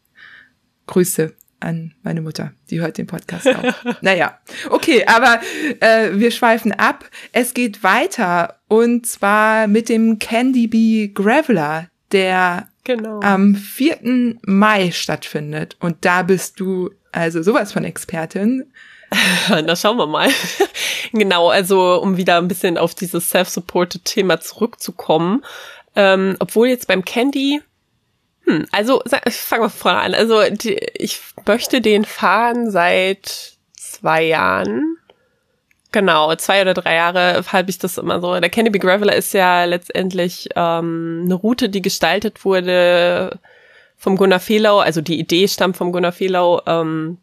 Grüße an meine Mutter. Die hört den Podcast auch. naja, okay, aber äh, wir schweifen ab. Es geht weiter und zwar mit dem Candy Bee Graveler, der genau. am 4. Mai stattfindet. Und da bist du also sowas von Expertin. Na, schauen wir mal. genau, also um wieder ein bisschen auf dieses self-supported Thema zurückzukommen. Ähm, obwohl jetzt beim Candy, hm, also fangen wir vorne an. Also die, ich möchte den fahren seit zwei Jahren. Genau, zwei oder drei Jahre habe ich das immer so. Der Canopy Graveler ist ja letztendlich ähm, eine Route, die gestaltet wurde vom Gunnar Fehlau, also die Idee stammt vom Gunnar Fehlau, ähm,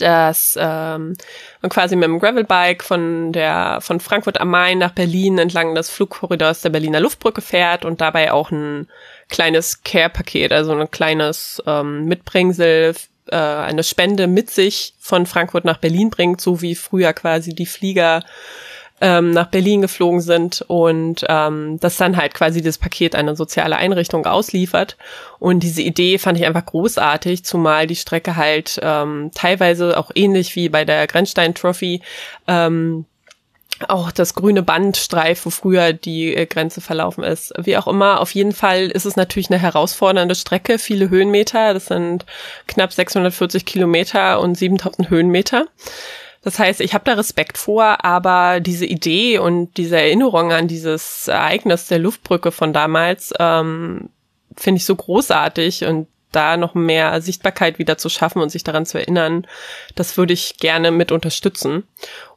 dass ähm, man quasi mit dem Gravelbike von der von Frankfurt am Main nach Berlin entlang des Flugkorridors der Berliner Luftbrücke fährt und dabei auch ein kleines Care-Paket, also ein kleines ähm, Mitbringsel äh, eine Spende mit sich von Frankfurt nach Berlin bringt, so wie früher quasi die Flieger ähm, nach Berlin geflogen sind und ähm, das dann halt quasi das Paket eine soziale Einrichtung ausliefert. Und diese Idee fand ich einfach großartig, zumal die Strecke halt ähm, teilweise auch ähnlich wie bei der Grenzstein Trophy ähm, auch das grüne Bandstreif, wo früher die äh, Grenze verlaufen ist. Wie auch immer, auf jeden Fall ist es natürlich eine herausfordernde Strecke, viele Höhenmeter, das sind knapp 640 Kilometer und 7000 Höhenmeter. Das heißt, ich habe da Respekt vor, aber diese Idee und diese Erinnerung an dieses Ereignis der Luftbrücke von damals ähm, finde ich so großartig und da noch mehr Sichtbarkeit wieder zu schaffen und sich daran zu erinnern, das würde ich gerne mit unterstützen.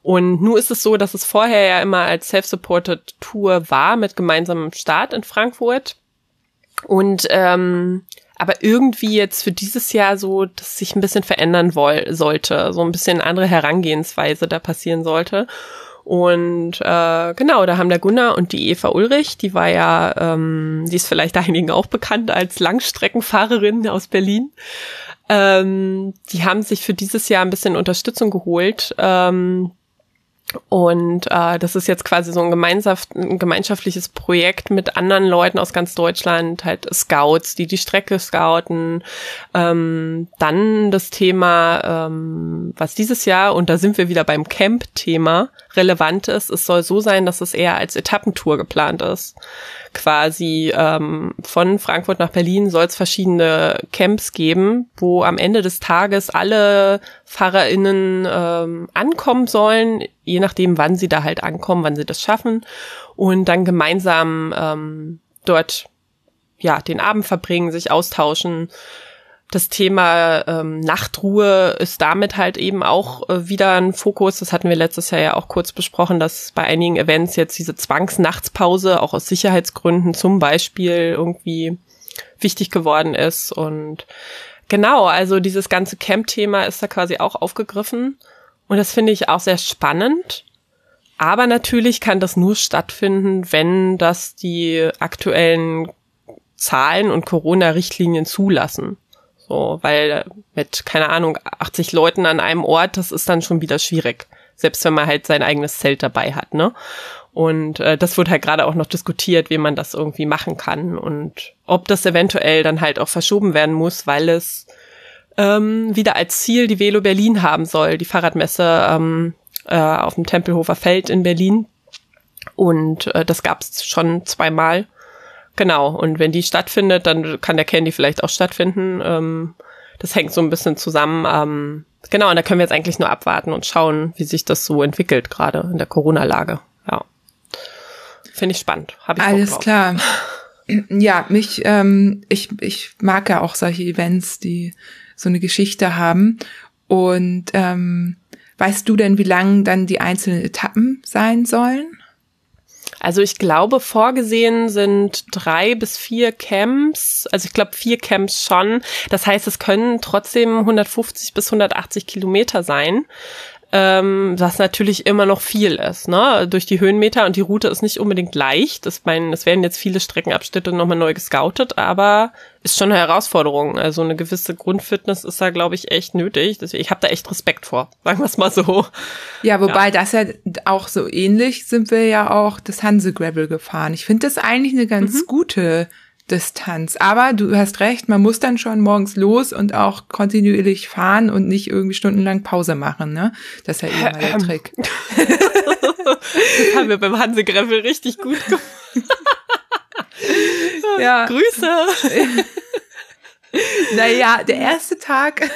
Und nun ist es so, dass es vorher ja immer als Self-Supported Tour war mit gemeinsamem Start in Frankfurt. Und ähm, aber irgendwie jetzt für dieses Jahr so, dass sich ein bisschen verändern woll sollte, so ein bisschen andere Herangehensweise da passieren sollte. Und äh, genau, da haben der Gunnar und die Eva Ulrich, die war ja, ähm, die ist vielleicht einigen auch bekannt als Langstreckenfahrerin aus Berlin. Ähm, die haben sich für dieses Jahr ein bisschen Unterstützung geholt. Ähm, und äh, das ist jetzt quasi so ein, gemeinschaft, ein gemeinschaftliches Projekt mit anderen Leuten aus ganz Deutschland, halt Scouts, die die Strecke scouten. Ähm, dann das Thema, ähm, was dieses Jahr, und da sind wir wieder beim Camp-Thema, relevant ist. Es soll so sein, dass es eher als Etappentour geplant ist quasi ähm, von Frankfurt nach Berlin soll es verschiedene Camps geben, wo am Ende des Tages alle FahrerInnen ähm, ankommen sollen, je nachdem, wann sie da halt ankommen, wann sie das schaffen. Und dann gemeinsam ähm, dort ja den Abend verbringen, sich austauschen, das Thema ähm, Nachtruhe ist damit halt eben auch äh, wieder ein Fokus. Das hatten wir letztes Jahr ja auch kurz besprochen, dass bei einigen Events jetzt diese Zwangsnachtspause auch aus Sicherheitsgründen zum Beispiel irgendwie wichtig geworden ist. Und genau, also dieses ganze Camp-Thema ist da quasi auch aufgegriffen. Und das finde ich auch sehr spannend. Aber natürlich kann das nur stattfinden, wenn das die aktuellen Zahlen und Corona-Richtlinien zulassen. So, weil mit, keine Ahnung, 80 Leuten an einem Ort, das ist dann schon wieder schwierig. Selbst wenn man halt sein eigenes Zelt dabei hat, ne? Und äh, das wird halt gerade auch noch diskutiert, wie man das irgendwie machen kann und ob das eventuell dann halt auch verschoben werden muss, weil es ähm, wieder als Ziel die Velo Berlin haben soll, die Fahrradmesse ähm, äh, auf dem Tempelhofer Feld in Berlin. Und äh, das gab es schon zweimal. Genau, und wenn die stattfindet, dann kann der Candy vielleicht auch stattfinden. Ähm, das hängt so ein bisschen zusammen. Ähm, genau, und da können wir jetzt eigentlich nur abwarten und schauen, wie sich das so entwickelt, gerade in der Corona-Lage. Ja. Finde ich spannend. Hab ich Alles klar. Ja, mich, ähm, ich, ich mag ja auch solche Events, die so eine Geschichte haben. Und ähm, weißt du denn, wie lang dann die einzelnen Etappen sein sollen? Also ich glaube, vorgesehen sind drei bis vier Camps. Also ich glaube vier Camps schon. Das heißt, es können trotzdem 150 bis 180 Kilometer sein ähm, was natürlich immer noch viel ist, ne? Durch die Höhenmeter und die Route ist nicht unbedingt leicht. Das mein, es werden jetzt viele Streckenabschnitte nochmal neu gescoutet, aber ist schon eine Herausforderung. Also eine gewisse Grundfitness ist da, glaube ich, echt nötig. Deswegen, ich habe da echt Respekt vor, sagen wir es mal so. Ja, wobei ja. das ja auch so ähnlich sind wir ja auch das Hanse Gravel gefahren. Ich finde das eigentlich eine ganz mhm. gute Distanz. Aber du hast recht, man muss dann schon morgens los und auch kontinuierlich fahren und nicht irgendwie stundenlang Pause machen, ne? Das ist ja eh mal der Trick. das haben wir beim Hanse Greffel richtig gut gemacht. ja. Grüße. naja, der erste Tag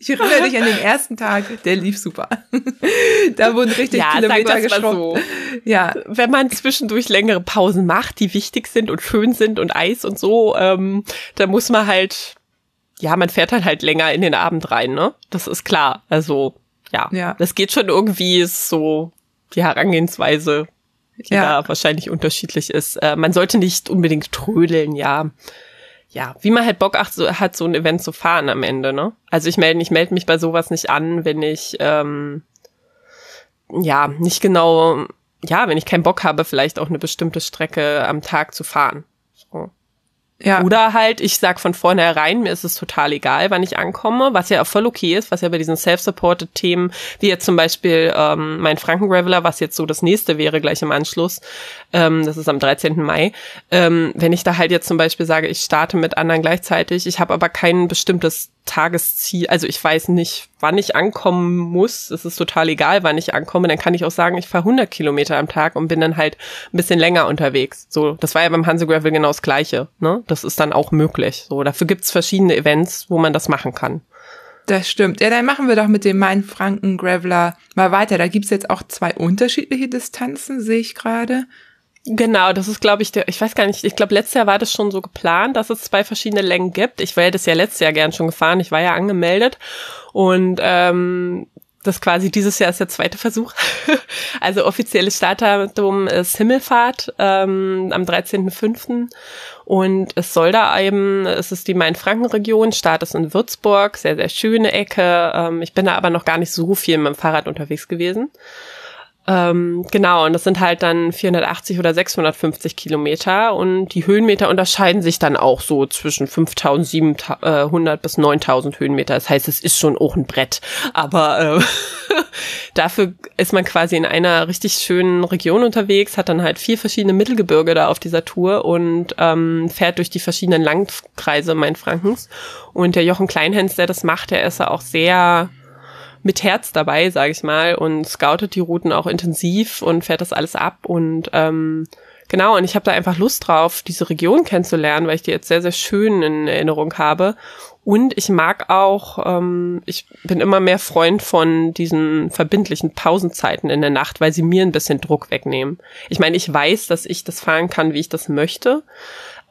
ich erinnere dich an den ersten Tag, der lief super. da wurden richtig ja, Kilometer geschrubbt. So. Ja. Wenn man zwischendurch längere Pausen macht, die wichtig sind und schön sind und Eis und so, ähm, da muss man halt, ja, man fährt dann halt länger in den Abend rein, ne? Das ist klar. Also, ja. ja. Das geht schon irgendwie so die Herangehensweise, die ja. da wahrscheinlich unterschiedlich ist. Äh, man sollte nicht unbedingt trödeln, ja ja, wie man halt Bock hat, so, ein Event zu fahren am Ende, ne? Also ich melde ich melde mich bei sowas nicht an, wenn ich ähm, ja nicht genau, ja, wenn ich keinen Bock habe, vielleicht auch eine bestimmte Strecke am Tag zu fahren. Ja. Oder halt, ich sag von vornherein, mir ist es total egal, wann ich ankomme, was ja auch voll okay ist, was ja bei diesen self-supported Themen, wie jetzt zum Beispiel ähm, mein Franken-Graveler, was jetzt so das nächste wäre, gleich im Anschluss, ähm, das ist am 13. Mai, ähm, wenn ich da halt jetzt zum Beispiel sage, ich starte mit anderen gleichzeitig, ich habe aber kein bestimmtes Tagesziel, also ich weiß nicht, wann ich ankommen muss, es ist total egal, wann ich ankomme, dann kann ich auch sagen, ich fahre 100 Kilometer am Tag und bin dann halt ein bisschen länger unterwegs. So, das war ja beim Hanse Gravel genau das Gleiche, ne? Das ist dann auch möglich. So, dafür gibt's verschiedene Events, wo man das machen kann. Das stimmt. Ja, dann machen wir doch mit dem Main-Franken Graveler mal weiter. Da gibt's jetzt auch zwei unterschiedliche Distanzen, sehe ich gerade. Genau, das ist, glaube ich, der, ich weiß gar nicht, ich glaube, letztes Jahr war das schon so geplant, dass es zwei verschiedene Längen gibt. Ich ja das ja letztes Jahr gern schon gefahren, ich war ja angemeldet und ähm, das quasi dieses Jahr ist der zweite Versuch. also offizielles Startdatum ist Himmelfahrt ähm, am 13.05. Und es soll da eben, es ist die Main-Franken-Region, Start ist in Würzburg, sehr, sehr schöne Ecke. Ähm, ich bin da aber noch gar nicht so viel mit dem Fahrrad unterwegs gewesen. Ähm, genau, und das sind halt dann 480 oder 650 Kilometer und die Höhenmeter unterscheiden sich dann auch so zwischen 5700 bis 9000 Höhenmeter. Das heißt, es ist schon auch ein Brett, aber äh, dafür ist man quasi in einer richtig schönen Region unterwegs, hat dann halt vier verschiedene Mittelgebirge da auf dieser Tour und ähm, fährt durch die verschiedenen Landkreise Mainfrankens. Und der Jochen Kleinhens, der das macht, der ist ja auch sehr mit Herz dabei, sage ich mal, und scoutet die Routen auch intensiv und fährt das alles ab und ähm, genau, und ich habe da einfach Lust drauf, diese Region kennenzulernen, weil ich die jetzt sehr, sehr schön in Erinnerung habe. Und ich mag auch, ähm, ich bin immer mehr Freund von diesen verbindlichen Pausenzeiten in der Nacht, weil sie mir ein bisschen Druck wegnehmen. Ich meine, ich weiß, dass ich das fahren kann, wie ich das möchte.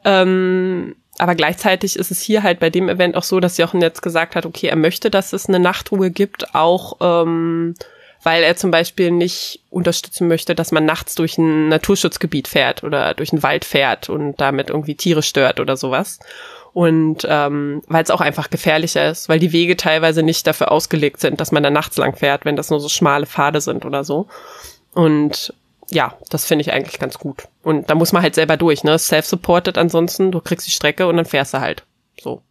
Ähm, aber gleichzeitig ist es hier halt bei dem Event auch so, dass Jochen jetzt gesagt hat, okay, er möchte, dass es eine Nachtruhe gibt, auch ähm, weil er zum Beispiel nicht unterstützen möchte, dass man nachts durch ein Naturschutzgebiet fährt oder durch einen Wald fährt und damit irgendwie Tiere stört oder sowas. Und ähm, weil es auch einfach gefährlicher ist, weil die Wege teilweise nicht dafür ausgelegt sind, dass man da nachts lang fährt, wenn das nur so schmale Pfade sind oder so. Und ja, das finde ich eigentlich ganz gut. Und da muss man halt selber durch, ne? Self-supported ansonsten, du kriegst die Strecke und dann fährst du halt. So.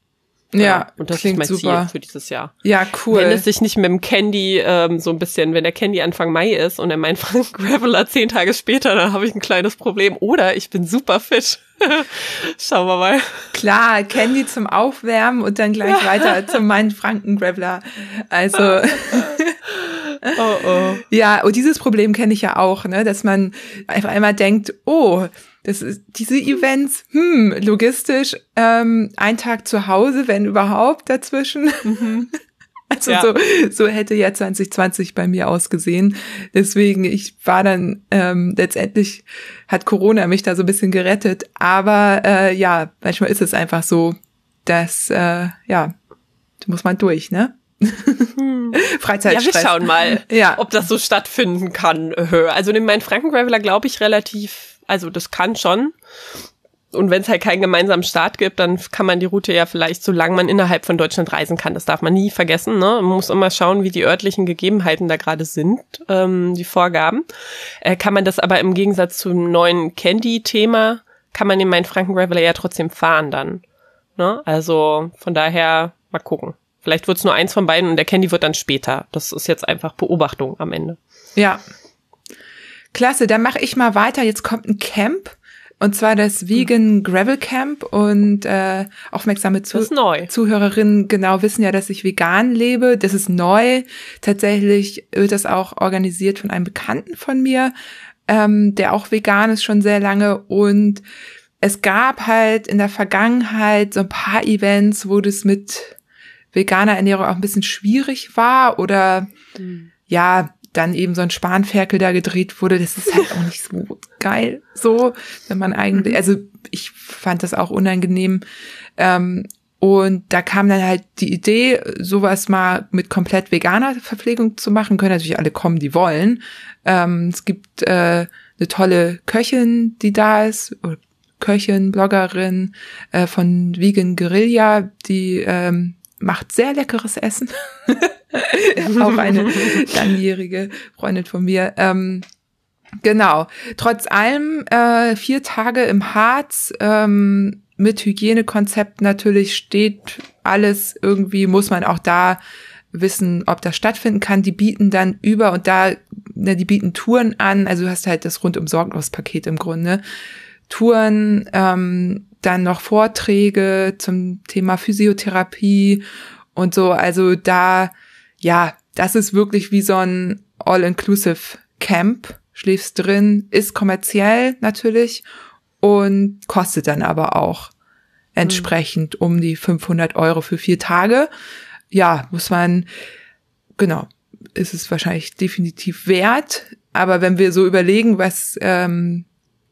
Ja, ja und das ist mein super. Ziel für dieses Jahr. Ja, cool. Wenn es sich nicht mit dem Candy ähm, so ein bisschen, wenn der Candy Anfang Mai ist und er meint Graveler zehn Tage später, dann habe ich ein kleines Problem. Oder ich bin super fit. Schauen wir mal. Klar, Candy zum Aufwärmen und dann gleich weiter zum meinen Franken Graveler. Also Oh, oh. Ja, und dieses Problem kenne ich ja auch, ne, dass man einfach einmal denkt, oh, das ist diese Events, hm, logistisch, ähm, ein Tag zu Hause, wenn überhaupt dazwischen. Mhm. Also Ja. so, so hätte ja 2020 bei mir ausgesehen. Deswegen, ich war dann, ähm, letztendlich hat Corona mich da so ein bisschen gerettet. Aber äh, ja, manchmal ist es einfach so, dass, äh, ja, da muss man durch, ne? Ja, Freizeitstress. wir schauen mal, Ja. ob das so stattfinden kann. Also in meinen Franken Graveler glaube ich relativ, also das kann schon. Und wenn es halt keinen gemeinsamen Start gibt, dann kann man die Route ja vielleicht, solange man innerhalb von Deutschland reisen kann, das darf man nie vergessen. Ne? Man muss immer schauen, wie die örtlichen Gegebenheiten da gerade sind, ähm, die Vorgaben. Äh, kann man das aber im Gegensatz zum neuen Candy-Thema, kann man den Main Franken Graveler ja trotzdem fahren dann. Ne? Also von daher mal gucken. Vielleicht wird's nur eins von beiden und der Candy wird dann später. Das ist jetzt einfach Beobachtung am Ende. Ja. Klasse, dann mache ich mal weiter. Jetzt kommt ein Camp. Und zwar das Vegan Gravel Camp. Und äh, aufmerksame Zu. Zuhörerinnen genau wissen ja, dass ich vegan lebe. Das ist neu. Tatsächlich wird das auch organisiert von einem Bekannten von mir, ähm, der auch vegan ist schon sehr lange. Und es gab halt in der Vergangenheit so ein paar Events, wo das mit veganer Ernährung auch ein bisschen schwierig war oder ja, dann eben so ein Spanferkel da gedreht wurde, das ist halt auch nicht so geil, so, wenn man eigentlich, also ich fand das auch unangenehm. Ähm, und da kam dann halt die Idee, sowas mal mit komplett veganer Verpflegung zu machen. Können natürlich alle kommen, die wollen. Ähm, es gibt äh, eine tolle Köchin, die da ist, oder Köchin, Bloggerin äh, von Vegan Guerilla, die ähm, macht sehr leckeres Essen. auch eine langjährige Freundin von mir. Ähm, genau. Trotz allem äh, vier Tage im Harz ähm, mit Hygienekonzept natürlich steht alles irgendwie, muss man auch da wissen, ob das stattfinden kann. Die bieten dann über und da, ne, die bieten Touren an, also du hast halt das rundum sorglos Paket im Grunde. Touren, ähm, dann noch Vorträge zum Thema Physiotherapie und so. Also da, ja, das ist wirklich wie so ein All-Inclusive Camp. Schläfst drin, ist kommerziell natürlich und kostet dann aber auch entsprechend um die 500 Euro für vier Tage. Ja, muss man, genau, ist es wahrscheinlich definitiv wert. Aber wenn wir so überlegen, was ähm,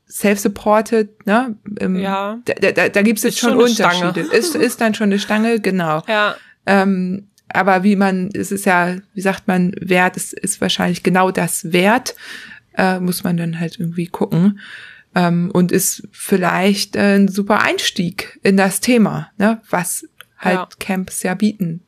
self-supported, ne? Ähm, Ja. Da, da, da gibt es jetzt schon, schon. Unterschiede. Ist, ist dann schon eine Stange, genau. Ja. Ähm, aber wie man, es ist ja, wie sagt man, Wert, es ist wahrscheinlich genau das Wert, äh, muss man dann halt irgendwie gucken. Ähm, und ist vielleicht ein super Einstieg in das Thema, ne? was halt Ja. Camps ja bieten.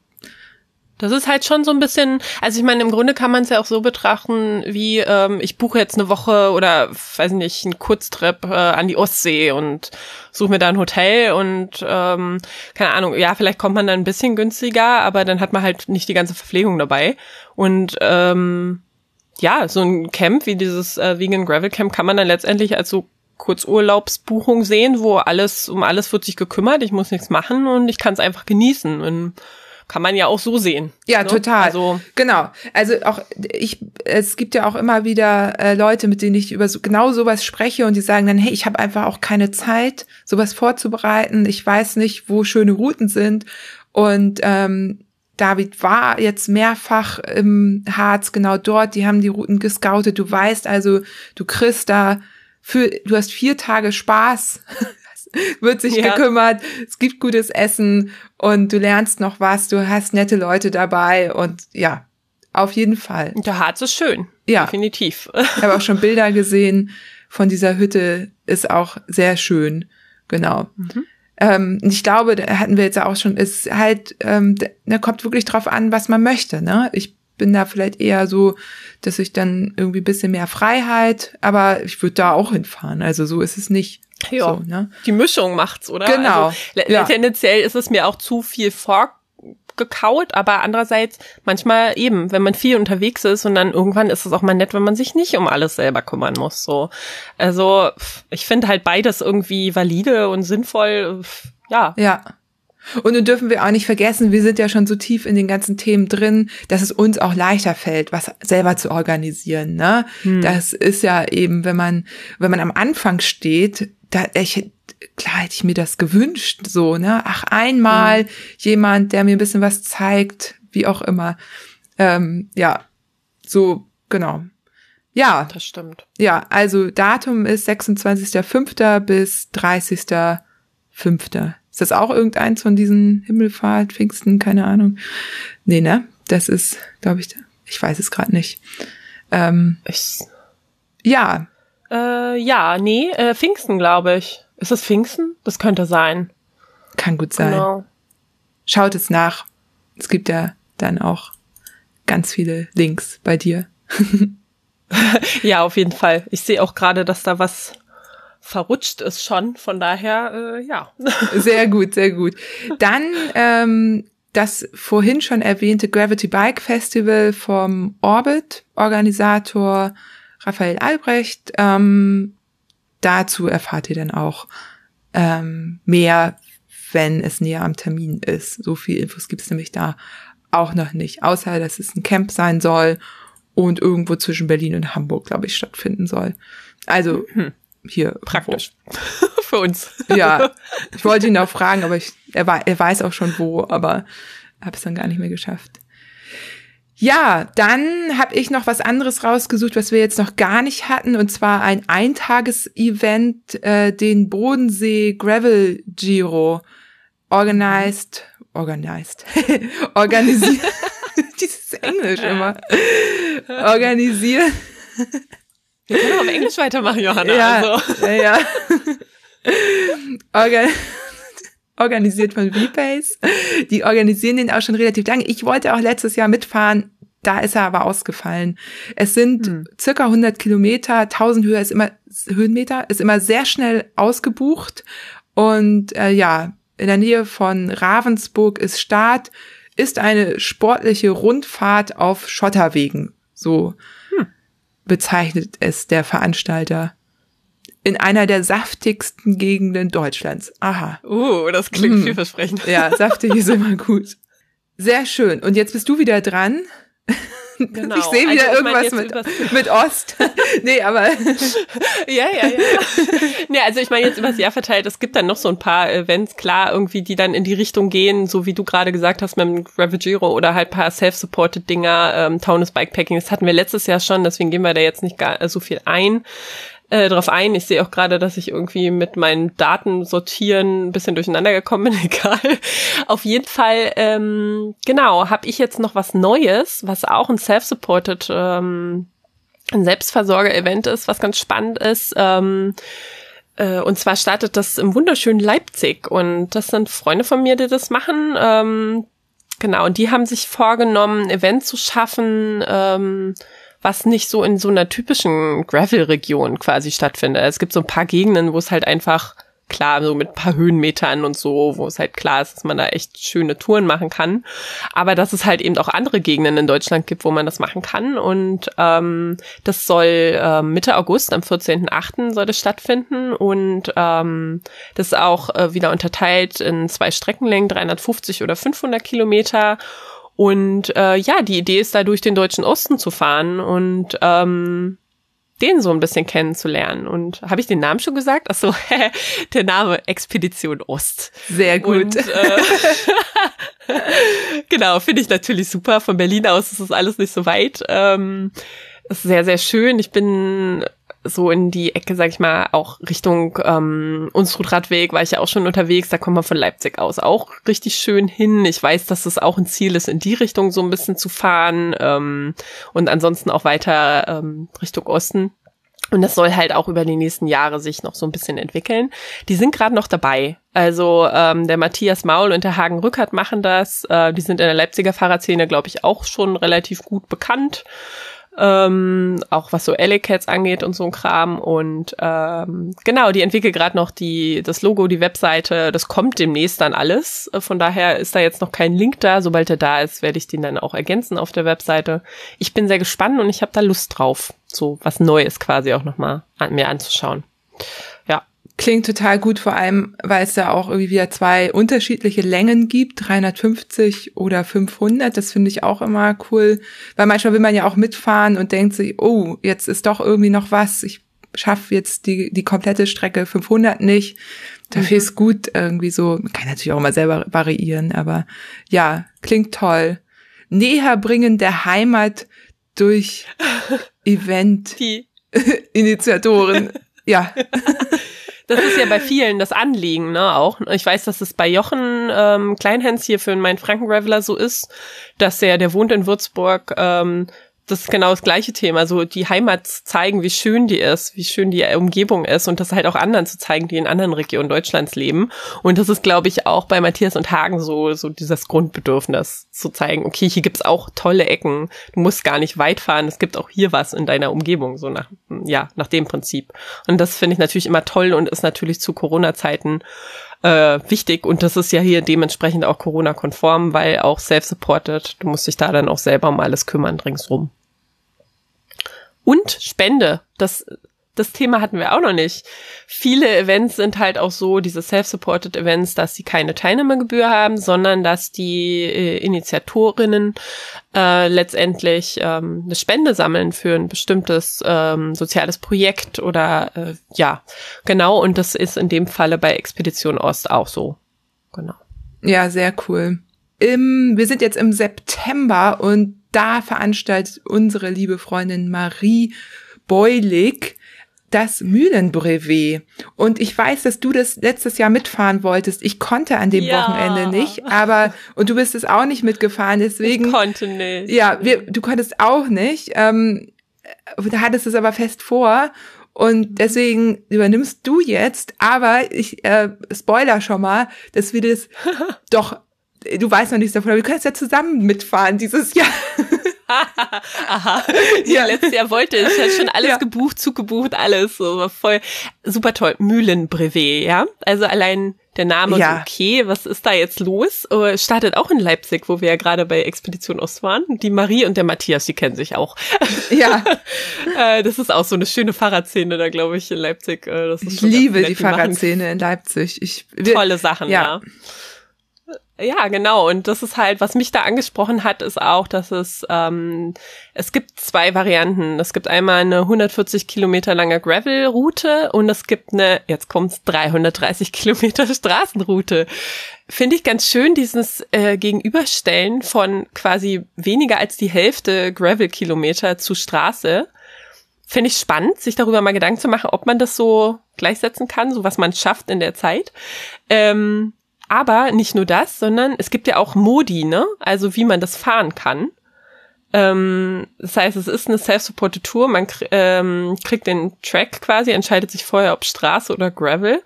Das ist halt schon so ein bisschen, also ich meine, im Grunde kann man es ja auch so betrachten, wie ähm, ich buche jetzt eine Woche oder weiß nicht, einen Kurztrip äh, an die Ostsee und suche mir da ein Hotel und ähm, keine Ahnung, ja, vielleicht kommt man dann ein bisschen günstiger, aber dann hat man halt nicht die ganze Verpflegung dabei. Und ähm, ja, so ein Camp wie dieses äh, Vegan Gravel Camp kann man dann letztendlich als so Kurzurlaubsbuchung sehen, wo alles, um alles wird sich gekümmert, ich muss nichts machen und ich kann es einfach genießen. Und kann man ja auch so sehen. Ja, ne? total. Also genau. Also auch ich, es gibt ja auch immer wieder äh, Leute, mit denen ich über so, genau sowas spreche und die sagen dann, hey, ich habe einfach auch keine Zeit, sowas vorzubereiten. Ich weiß nicht, wo schöne Routen sind. Und ähm, David war jetzt mehrfach im Harz, genau dort. Die haben die Routen gescoutet. Du weißt also, du kriegst da für, du hast vier Tage Spaß. wird sich Ja. gekümmert, es gibt gutes Essen und du lernst noch was, du hast nette Leute dabei und ja, auf jeden Fall. der Harz ist schön. Ja. Definitiv. Ich habe auch schon Bilder gesehen von dieser Hütte, ist auch sehr schön, genau. Ähm, und ich glaube, da hatten wir jetzt auch schon, ist halt, ähm, da kommt wirklich drauf an, was man möchte. Ne? Ich bin da vielleicht eher so, dass ich dann irgendwie ein bisschen mehr Freiheit, aber ich würde da auch hinfahren. Also so ist es nicht. Ja. So, ne? Die Mischung macht's, oder? Genau. Also, Ja. Tendenziell ist es mir auch zu viel vorgekaut, aber andererseits manchmal eben, wenn man viel unterwegs ist und dann irgendwann ist es auch mal nett, wenn man sich nicht um alles selber kümmern muss. So, also ich finde halt beides irgendwie valide und sinnvoll. Ja, Ja. Und nun dürfen wir auch nicht vergessen, wir sind ja schon so tief in den ganzen Themen drin, dass es uns auch leichter fällt, was selber zu organisieren. Ne? Das ist ja eben, wenn man, wenn man am Anfang steht, da ich, klar hätte ich mir das gewünscht, so, ne? Ach, einmal jemand, der mir ein bisschen was zeigt, wie auch immer. Ähm, ja, so, genau. Ja. Das stimmt. Ja, also Datum ist 26.05. bis 30.05. Ist das auch irgendeins von diesen Himmelfahrt, Pfingsten, keine Ahnung? Nee, ne? Das ist, glaube ich, ich weiß es gerade nicht. Ähm, ich, ja. Äh, ja, nee, äh, Pfingsten, glaube ich. Ist das Pfingsten? Das könnte sein. Kann gut sein. Genau. Schaut es nach. Es gibt ja dann auch ganz viele Links bei dir. ja, auf jeden Fall. Ich sehe auch gerade, dass da was verrutscht ist schon. Von daher, äh, ja. sehr gut, sehr gut. Dann ähm, das vorhin schon erwähnte Gravity Bike Festival vom Orbit, Organisator Raphael Albrecht. Ähm, dazu erfahrt ihr dann auch ähm, mehr, wenn es näher am Termin ist. So viel Infos gibt es nämlich da auch noch nicht, außer dass es ein Camp sein soll und irgendwo zwischen Berlin und Hamburg, glaube ich, stattfinden soll. Also hm. hier praktisch für uns. Ja, ich wollte ihn auch fragen, aber ich, er, er weiß auch schon wo, aber habe es dann gar nicht mehr geschafft. Ja, dann habe ich noch was anderes rausgesucht, was wir jetzt noch gar nicht hatten, und zwar ein Eintages-Event, äh, den Bodensee Gravel Giro, organized, organized, organisiert. Dieses Englisch immer. Organisiert. Wir können auch auf Englisch weitermachen, Johanna. Ja, also. ja, ja. Organ organisiert von VPace. Die organisieren den auch schon relativ lange. Ich wollte auch letztes Jahr mitfahren. Da ist er aber ausgefallen. Es sind hm. circa 100 Kilometer. 1000 Höhe ist immer, Höhenmeter ist immer sehr schnell ausgebucht. Und äh, ja, in der Nähe von Ravensburg ist Start ist eine sportliche Rundfahrt auf Schotterwegen. So hm. bezeichnet es der Veranstalter. In einer der saftigsten Gegenden Deutschlands. Aha. Uh, das klingt mm. vielversprechend. Ja, saftig ist immer gut. Sehr schön. Und jetzt bist du wieder dran. Genau. Ich sehe wieder also, irgendwas mit, mit Ost. nee, aber. ja, ja, ja. nee, also ich meine jetzt übers Jahr verteilt, es gibt dann noch so ein paar Events, klar, irgendwie, die dann in die Richtung gehen, so wie du gerade gesagt hast mit dem Gravigiro oder halt paar self-supported Dinger, ähm, Taunus Bikepacking, das hatten wir letztes Jahr schon, deswegen gehen wir da jetzt nicht gar so viel ein äh, drauf ein. Ich sehe auch gerade, dass ich irgendwie mit meinen Daten sortieren ein bisschen durcheinander gekommen bin. Egal. Auf jeden Fall, ähm, genau, habe ich jetzt noch was Neues, was auch ein self-supported, ähm, ein Selbstversorger-Event ist, was ganz spannend ist. Ähm, äh, und zwar startet das im wunderschönen Leipzig. Und das sind Freunde von mir, die das machen. Ähm, genau, und die haben sich vorgenommen, ein Event zu schaffen, ähm, was nicht so in so einer typischen Gravel-Region quasi stattfindet. Es gibt so ein paar Gegenden, wo es halt einfach klar, so mit ein paar Höhenmetern und so, wo es halt klar ist, dass man da echt schöne Touren machen kann. Aber dass es halt eben auch andere Gegenden in Deutschland gibt, wo man das machen kann. Und ähm, das soll äh, Mitte August, am 14.8. soll das stattfinden. Und ähm, das ist auch äh, wieder unterteilt in zwei Streckenlängen, 350 oder 500 Kilometer. Und äh, ja, die Idee ist da durch den deutschen Osten zu fahren und ähm, den so ein bisschen kennenzulernen. Und habe ich den Namen schon gesagt? Ach so, der Name Expedition Ost. Sehr gut. Und, äh, genau, finde ich natürlich super. Von Berlin aus ist das alles nicht so weit. Ähm, ist sehr, sehr schön. Ich bin so in die Ecke, sag ich mal, auch Richtung ähm, Unstrutradweg war ich ja auch schon unterwegs. Da kommt man von Leipzig aus auch richtig schön hin. Ich weiß, dass es auch ein Ziel ist, in die Richtung so ein bisschen zu fahren ähm, und ansonsten auch weiter ähm, Richtung Osten. Und das soll halt auch über die nächsten Jahre sich noch so ein bisschen entwickeln. Die sind gerade noch dabei. Also ähm, der Matthias Maul und der Hagen Rückert machen das. Äh, die sind in der Leipziger Fahrradszene, glaube ich, auch schon relativ gut bekannt ähm, auch was so Alley-Cats angeht und so ein Kram. Und ähm, genau, die entwickelt gerade noch die das Logo, die Webseite. Das kommt demnächst dann alles. Von daher ist da jetzt noch kein Link da. Sobald er da ist, werde ich den dann auch ergänzen auf der Webseite. Ich bin sehr gespannt und ich habe da Lust drauf, so was Neues quasi auch nochmal an, mir anzuschauen. Klingt total gut, vor allem, weil es da auch irgendwie wieder zwei unterschiedliche Längen gibt, 350 oder 500. Das finde ich auch immer cool, weil manchmal will man ja auch mitfahren und denkt sich, oh, jetzt ist doch irgendwie noch was. Ich schaffe jetzt die, die komplette Strecke 500 nicht. Dafür mhm. ist gut irgendwie so, man kann natürlich auch immer selber variieren, aber ja, klingt toll. Näherbringen der Heimat durch Event. Die Initiatoren. ja. Das ist ja bei vielen das Anliegen, ne, auch. Ich weiß, dass es bei Jochen ähm, Kleinhans hier für meinen Franken-Reveler so ist, dass er, der wohnt in Würzburg, ähm, das ist genau das gleiche Thema, so die Heimat zeigen, wie schön die ist, wie schön die Umgebung ist und das halt auch anderen zu zeigen, die in anderen Regionen Deutschlands leben. Und das ist, glaube ich, auch bei Matthias und Hagen so, so dieses Grundbedürfnis zu zeigen, okay, hier gibt's auch tolle Ecken. Du musst gar nicht weit fahren, es gibt auch hier was in deiner Umgebung, so nach, ja, nach dem Prinzip. Und das finde ich natürlich immer toll und ist natürlich zu Corona-Zeiten äh, wichtig und das ist ja hier dementsprechend auch Corona-konform, weil auch self-supported, du musst dich da dann auch selber um alles kümmern ringsrum. Und Spende, das das Thema hatten wir auch noch nicht. Viele Events sind halt auch so, diese self-supported Events, dass sie keine Teilnahmegebühr haben, sondern dass die äh, Initiatorinnen äh, letztendlich ähm, eine Spende sammeln für ein bestimmtes ähm, soziales Projekt oder äh, ja, genau. Und das ist in dem Falle bei Expedition Ost auch so. Genau. Ja, sehr cool. Im, wir sind jetzt im September und da veranstaltet unsere liebe Freundin Marie Beulig das Mühlenbrevet. Und ich weiß, dass du das letztes Jahr mitfahren wolltest. Ich konnte an dem ja. Wochenende nicht, aber und du bist es auch nicht mitgefahren, deswegen. Ich konnte nicht. Ja, wir, du konntest auch nicht. Ähm, da hattest es aber fest vor. Und deswegen übernimmst du jetzt, aber ich äh, spoiler schon mal, dass wir das doch, du weißt noch nichts davon, aber wir können es ja zusammen mitfahren dieses Jahr. Aha. Ja, letztes Jahr wollte ich, hat schon alles ja. gebucht, zugebucht, alles. So war voll super toll. Mühlenbrevet, ja. Also allein der Name ja. so, okay, was ist da jetzt los? Uh, startet auch in Leipzig, wo wir ja gerade bei Expedition Ost waren. Die Marie und der Matthias, die kennen sich auch. Ja. äh, das ist auch so eine schöne Fahrradszene da, glaube ich, in Leipzig. Ist ich liebe die Fahrradszene in Leipzig. Ich, wir, Tolle Sachen, ja. ja. Ja, genau. Und das ist halt, was mich da angesprochen hat, ist auch, dass es ähm, es gibt zwei Varianten. Es gibt einmal eine 140 Kilometer lange Gravel-Route und es gibt eine, jetzt kommt's 330 Kilometer Straßenroute. Finde ich ganz schön dieses äh, Gegenüberstellen von quasi weniger als die Hälfte Gravel-Kilometer zu Straße. Finde ich spannend, sich darüber mal Gedanken zu machen, ob man das so gleichsetzen kann, so was man schafft in der Zeit. Ähm, aber nicht nur das, sondern es gibt ja auch Modi, ne? Also wie man das fahren kann. Ähm, das heißt, es ist eine self-supported Tour. Man ähm, kriegt den Track quasi, entscheidet sich vorher, ob Straße oder Gravel.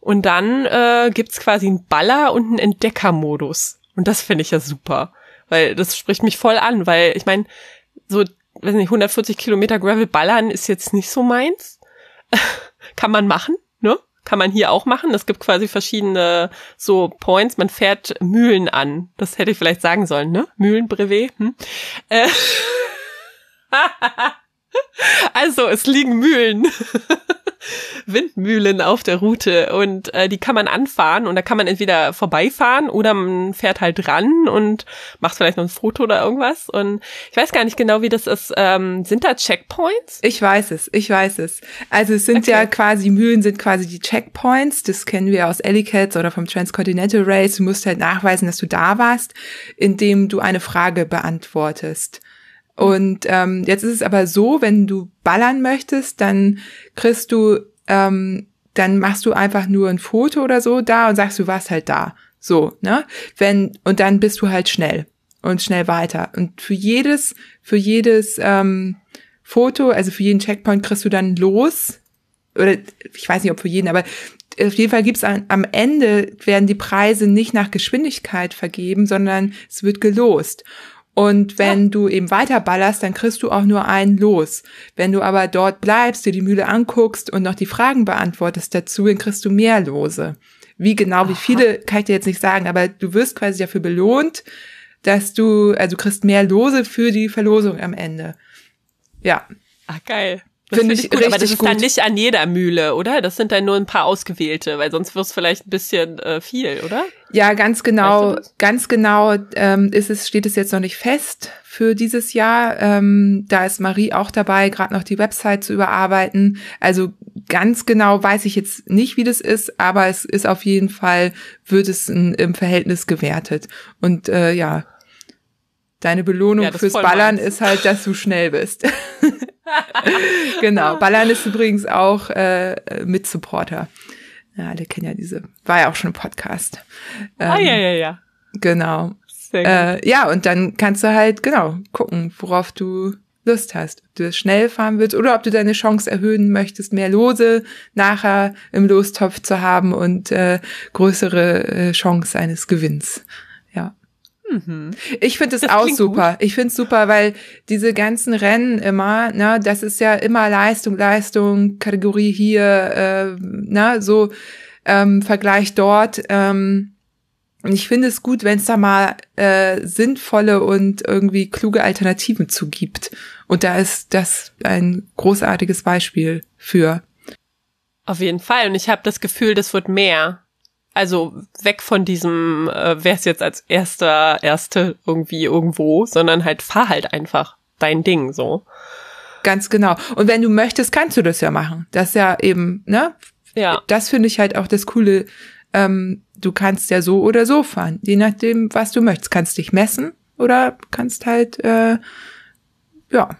Und dann äh, gibt's quasi einen Baller und einen Entdeckermodus. Und das finde ich ja super. Weil das spricht mich voll an, weil ich meine, so, weiß nicht, 140 Kilometer Gravel ballern ist jetzt nicht so meins. Kann man machen? Kann man hier auch machen. Es gibt quasi verschiedene so Points. Man fährt Mühlen an. Das hätte ich vielleicht sagen sollen, ne? Mühlenbrevet. Hm? Äh. also, es liegen Mühlen. Windmühlen auf der Route und äh, die kann man anfahren und da kann man entweder vorbeifahren oder man fährt halt ran und macht vielleicht noch ein Foto oder irgendwas und ich weiß gar nicht genau, wie das ist. Ähm, sind da Checkpoints? Ich weiß es, ich weiß es. Also es sind okay. ja quasi, Mühlen sind quasi die Checkpoints, das kennen wir aus Ellicats oder vom Transcontinental Race. Du musst halt nachweisen, dass du da warst, indem du eine Frage beantwortest. Und ähm, jetzt ist es aber so, wenn du ballern möchtest, dann kriegst du, ähm, dann machst du einfach nur ein Foto oder so da und sagst, du warst halt da. So, ne? Wenn, und dann bist du halt schnell und schnell weiter. Und für jedes, für jedes ähm, Foto, also für jeden Checkpoint kriegst du dann los. Oder ich weiß nicht, ob für jeden, aber auf jeden Fall gibt's an, am Ende werden die Preise nicht nach Geschwindigkeit vergeben, sondern es wird gelost. Und wenn ja. du eben weiter ballerst, dann kriegst du auch nur einen los. Wenn du aber dort bleibst, dir die Mühle anguckst und noch die Fragen beantwortest dazu, dann kriegst du mehr Lose. Wie genau, wie viele, kann ich dir jetzt nicht sagen, aber du wirst quasi dafür belohnt, dass du, also du kriegst mehr Lose für die Verlosung am Ende. Ja. Ach, geil. Finde find ich, gut, aber das ist gut. dann nicht an jeder Mühle, oder? Das sind dann nur ein paar ausgewählte, weil sonst wird es vielleicht ein bisschen äh, viel, oder? Ja, ganz genau, weißt du ganz genau ähm, ist es, steht es jetzt noch nicht fest für dieses Jahr. Ähm, da ist Marie auch dabei, gerade noch die Website zu überarbeiten. Also ganz genau weiß ich jetzt nicht, wie das ist, aber es ist auf jeden Fall, wird es in, im Verhältnis gewertet. Und äh, ja, Deine Belohnung Ja, fürs Ballern meins. ist halt, dass du schnell bist. genau. Ballern ist übrigens auch äh, mit Supporter. Ja, alle kennen ja diese. War ja auch schon ein Podcast. ah, Ähm, ja, ja, ja. Genau. Äh, ja, und dann kannst du halt, genau, gucken, worauf du Lust hast. Ob du schnell fahren willst oder ob du deine Chance erhöhen möchtest, mehr Lose nachher im Lostopf zu haben und äh, größere äh, Chance eines Gewinns. Ja. Ich finde es auch super. Ich finde es super, weil diese ganzen Rennen immer, ne, das ist ja immer Leistung, Leistung, Kategorie hier, äh, na, so ähm, Vergleich dort. Ähm, und ich finde es gut, wenn es da mal äh, sinnvolle und irgendwie kluge Alternativen zugibt. Und da ist das ein großartiges Beispiel für. Auf jeden Fall. Und ich habe das Gefühl, das wird mehr. Also weg von diesem, äh, wer ist jetzt als erster, erste irgendwie irgendwo, sondern halt fahr halt einfach dein Ding so. Ganz genau. Und wenn du möchtest, kannst du das ja machen. Das ist ja eben, ne? Ja. Das finde ich halt auch das Coole. Ähm, du kannst ja so oder so fahren, je nachdem, was du möchtest. Kannst dich messen oder kannst halt, äh, ja,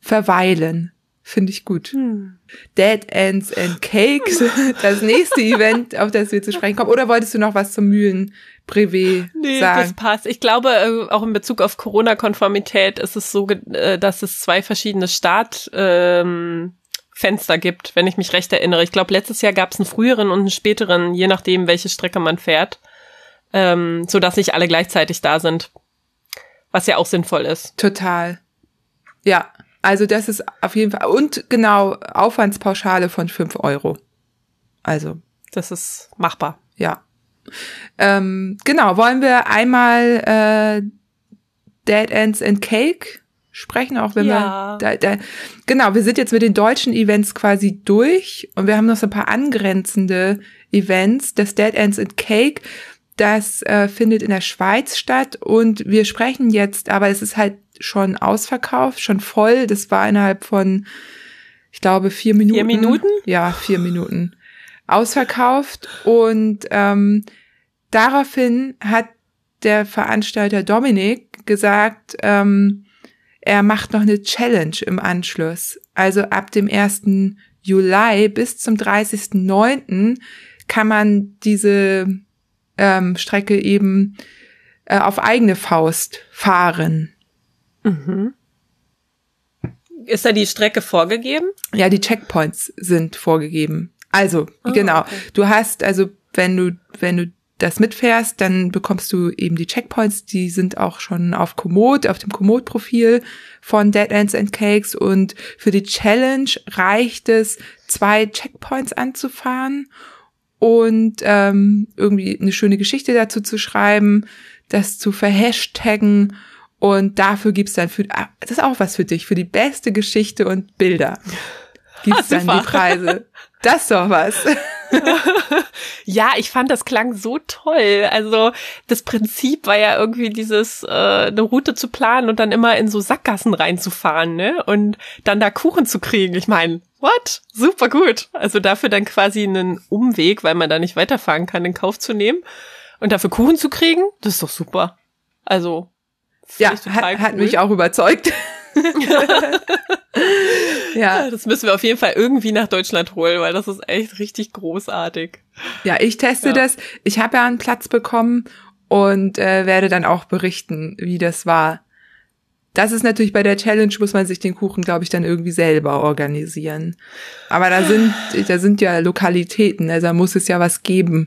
verweilen. Finde ich gut. Hm. Dead Ends and Cakes, das nächste Event, auf das wir zu sprechen kommen. Oder wolltest du noch was zum Mühlen-Brevet Nee, das sagen? passt. Ich glaube, äh, auch in Bezug auf Corona-Konformität ist es so, äh, dass es zwei verschiedene Startfenster ähm, Fenster gibt, wenn ich mich recht erinnere. Ich glaube, letztes Jahr gab es einen früheren und einen späteren, je nachdem, welche Strecke man fährt, ähm, so dass nicht alle gleichzeitig da sind. Was ja auch sinnvoll ist. Total. Ja, also das ist auf jeden Fall. Und genau, Aufwandspauschale von fünf Euro. Also, Das ist machbar. ja. Ähm, genau, wollen wir einmal äh, Dead Ends and Cake sprechen, auch wenn Ja. wir da, da, genau, wir sind jetzt mit den deutschen Events quasi durch und wir haben noch so ein paar angrenzende Events. Das Dead Ends and Cake, das äh, findet in der Schweiz statt und wir sprechen jetzt, aber es ist halt schon ausverkauft, schon voll. Das war innerhalb von, ich glaube, vier Minuten. Minuten? Ja, vier Minuten. Ausverkauft und ähm, daraufhin hat der Veranstalter Dominik gesagt, ähm, er macht noch eine Challenge im Anschluss. Also ab dem 1. Juli bis zum 30.09. kann man diese ähm, Strecke eben äh, auf eigene Faust fahren. Ist da die Strecke vorgegeben? Ja, die Checkpoints sind vorgegeben. Also, Ah, genau. okay. Du hast, also, wenn du, wenn du das mitfährst, dann bekommst du eben die Checkpoints, die sind auch schon auf Komoot, auf dem Komoot-Profil von Dead Ends and Cakes und für die Challenge reicht es, zwei Checkpoints anzufahren und ähm, irgendwie eine schöne Geschichte dazu zu schreiben, das zu verhashtaggen und dafür gibt's dann für, ah, das ist auch was für dich, für die beste Geschichte und Bilder gibt's Ah, dann die Preise. Das ist doch was. Ja, ich fand, das klang so toll. Also das Prinzip war ja irgendwie dieses, äh, eine Route zu planen und dann immer in so Sackgassen reinzufahren, ne? Und dann da Kuchen zu kriegen. Ich meine, what? Super gut. Also dafür dann quasi einen Umweg, weil man da nicht weiterfahren kann, in Kauf zu nehmen. Und dafür Kuchen zu kriegen, das ist doch super. Also, Ja, hat, hat cool. mich auch überzeugt. ja, Das müssen wir auf jeden Fall irgendwie nach Deutschland holen, weil das ist echt richtig großartig. ja, ich teste Ja. das. Ich habe ja einen Platz bekommen und äh, werde dann auch berichten, wie das war. Das ist natürlich bei der Challenge, muss man sich den Kuchen, glaube ich, dann irgendwie selber organisieren. Aber da sind, da sind ja Lokalitäten, also da muss es ja was geben.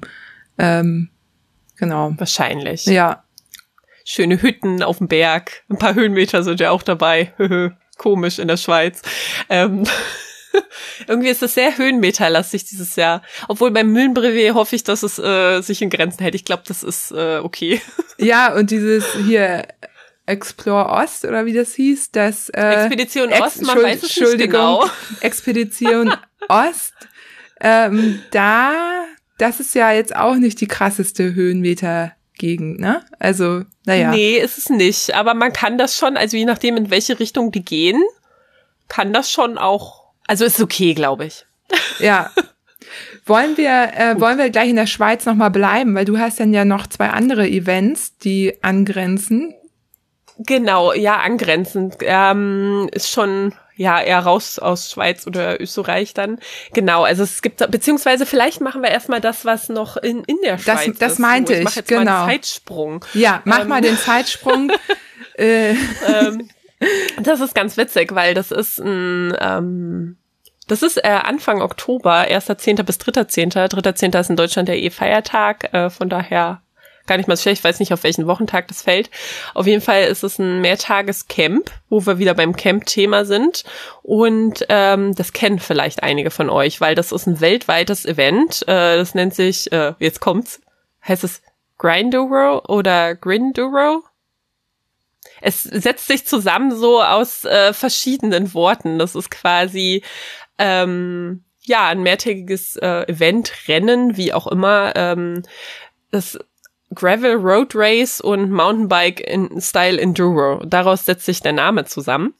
Ähm, genau. Wahrscheinlich. Ja, schöne Hütten auf dem Berg. Ein paar Höhenmeter sind ja auch dabei. Komisch in der Schweiz. Ähm, irgendwie ist es sehr höhenmeterlastig dieses Jahr. Obwohl beim Mühlenbrevet hoffe ich, dass es äh, sich in Grenzen hält. Ich glaube, das ist äh, okay. ja, und dieses hier Explore Ost oder wie das hieß, das äh, Expedition Ex- Ost, man Entschuld- weiß es nicht Entschuldigung, genau. Expedition Ost. Ähm, da, das ist ja jetzt auch nicht die krasseste Höhenmeter-Gegend, ne? Also, naja. Nee, ist es nicht. Aber man kann das schon, also je nachdem, in welche Richtung die gehen, kann das schon auch, also ist okay, glaube ich. Ja. Wollen wir, äh, wollen wir gleich in der Schweiz nochmal bleiben, weil du hast dann ja noch zwei andere Events, die angrenzen. Genau, ja, angrenzend. Ähm, ist schon ja eher raus aus Schweiz oder Österreich dann. Genau, also es gibt beziehungsweise vielleicht machen wir erstmal das, was noch in, in der Schweiz das, das ist. meinte ich. Ich, mach jetzt genau. mal einen Zeitsprung. Ja, mach Ähm. mal den Zeitsprung. äh, ähm, das ist ganz witzig, weil das ist ein ähm, das ist äh, Anfang Oktober, 1.10. bis 3.10. 3.10. ist in Deutschland der E-Feiertag, äh, von daher gar nicht mal so schlecht, ich weiß nicht, auf welchen Wochentag das fällt. Auf jeden Fall ist es ein Mehrtagescamp, wo wir wieder beim Camp-Thema sind. Und ähm, das kennen vielleicht einige von euch, weil das ist ein weltweites Event. Äh, das nennt sich, äh, jetzt kommt's, heißt es Grinduro oder Grinduro? Es setzt sich zusammen so aus äh, verschiedenen Worten. Das ist quasi ähm, ja ein mehrtägiges äh, Event, Rennen, wie auch immer. Ähm, das Gravel Road Race und Mountainbike in Style Enduro. Daraus setzt sich der Name zusammen.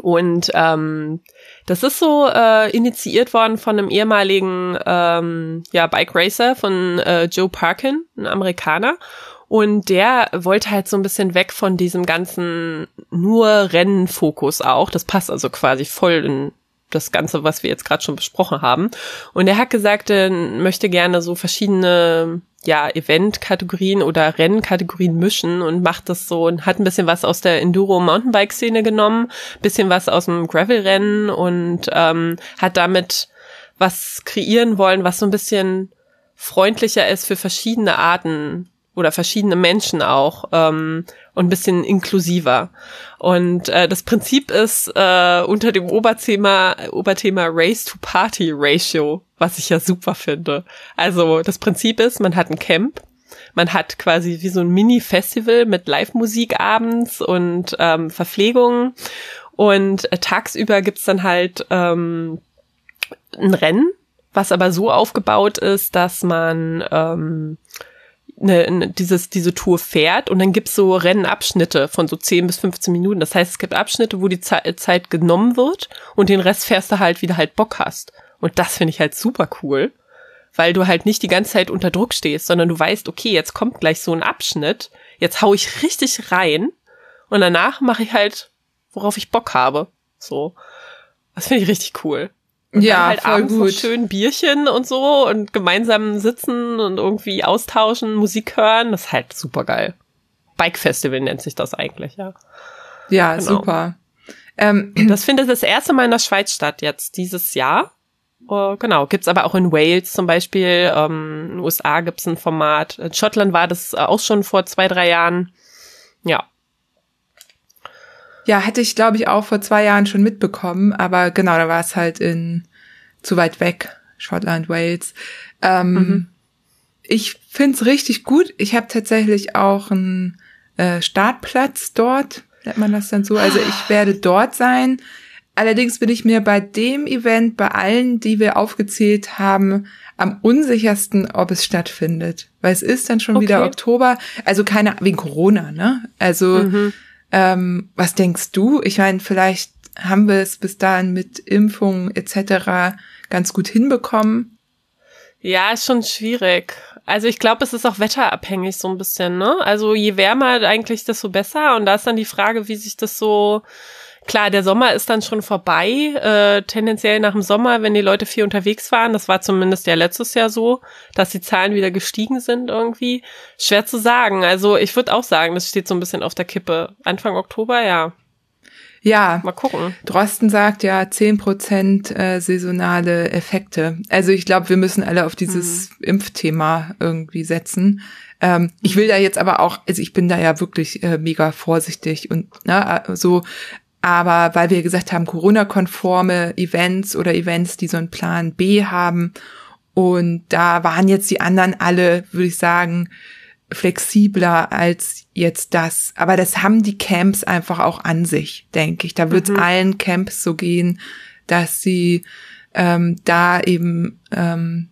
Und ähm, das ist so äh, initiiert worden von einem ehemaligen ähm, ja, Bike Racer von äh, Joe Parkin, ein Amerikaner. Und der wollte halt so ein bisschen weg von diesem ganzen nur Rennenfokus auch. Das passt also quasi voll in das Ganze, was wir jetzt gerade schon besprochen haben. Und er hat gesagt, er möchte gerne so verschiedene ja, Event-Kategorien oder Rennkategorien mischen und macht das so und hat ein bisschen was aus der Enduro-Mountainbike-Szene genommen, bisschen was aus dem Gravel-Rennen und ähm, hat damit was kreieren wollen, was so ein bisschen freundlicher ist für verschiedene Arten oder verschiedene Menschen auch ähm, und ein bisschen inklusiver. Und äh, das Prinzip ist äh, unter dem Oberthema, Oberthema Race to Party Ratio, was ich ja super finde. Also das Prinzip ist, man hat ein Camp, man hat quasi wie so ein Mini-Festival mit Live-Musik abends und ähm, Verpflegung und äh, tagsüber gibt's dann halt ähm, ein Rennen, was aber so aufgebaut ist, dass man ähm, eine, eine, dieses, diese Tour fährt und dann gibt's so Rennabschnitte von so 10 bis 15 Minuten. Das heißt, es gibt Abschnitte, wo die Ze Zeit genommen wird und den Rest fährst du halt, wie du halt Bock hast. Und das finde ich halt super cool, weil du halt nicht die ganze Zeit unter Druck stehst, sondern du weißt, okay, jetzt kommt gleich so ein Abschnitt, jetzt hau ich richtig rein und danach mache ich halt, worauf ich Bock habe. So. Das finde ich richtig cool. Und ja, dann halt voll abends gut. noch schön Bierchen und so und gemeinsam sitzen und irgendwie austauschen, Musik hören. Das ist halt super geil. Bike Festival nennt sich das eigentlich, ja. Ja, Genau. super. Ähm, Das findet das erste Mal in der Schweiz statt jetzt dieses Jahr. Uh, genau, gibt's aber auch in Wales zum Beispiel. Ähm, in den USA gibt's ein Format. In Schottland war das auch schon vor zwei, drei Jahren. Ja, Ja, hatte ich, glaube ich, auch vor zwei Jahren schon mitbekommen, aber genau, da war es halt in zu weit weg, Schottland, Wales. Ähm, Mhm. Ich find's richtig gut. Ich habe tatsächlich auch einen äh, Startplatz dort, nennt man das dann so. Also ich werde dort sein. Allerdings bin ich mir bei dem Event, bei allen, die wir aufgezählt haben, am unsichersten, ob es stattfindet. Weil es ist dann schon wieder Okay. Oktober, also keine, wegen Corona, ne? Also Mhm. Ähm, was denkst du? Ich meine, vielleicht haben wir es bis dahin mit Impfungen etc. ganz gut hinbekommen. Ja, ist schon schwierig. Also ich glaube, es ist auch wetterabhängig so ein bisschen, ne? Also je wärmer eigentlich, desto besser. Und da ist dann die Frage, wie sich das so. Klar, der Sommer ist dann schon vorbei. Äh, tendenziell nach dem Sommer, wenn die Leute viel unterwegs waren, das war zumindest ja letztes Jahr so, dass die Zahlen wieder gestiegen sind irgendwie. Schwer zu sagen. Also ich würde auch sagen, das steht so ein bisschen auf der Kippe. Anfang Oktober, ja. Ja, Mal gucken. Drosten sagt ja 10% äh, saisonale Effekte. Also ich glaube, wir müssen alle auf dieses Impfthema irgendwie setzen. Ähm, ich will da jetzt aber auch, also ich bin da ja wirklich äh, mega vorsichtig und ne, äh, so, aber weil wir gesagt haben, Corona-konforme Events oder Events, die so einen Plan B haben und da waren jetzt die anderen alle, würde ich sagen, flexibler als jetzt das. Aber das haben die Camps einfach auch an sich, denke ich. Da wird es allen Camps so gehen, dass sie ähm, da eben ähm,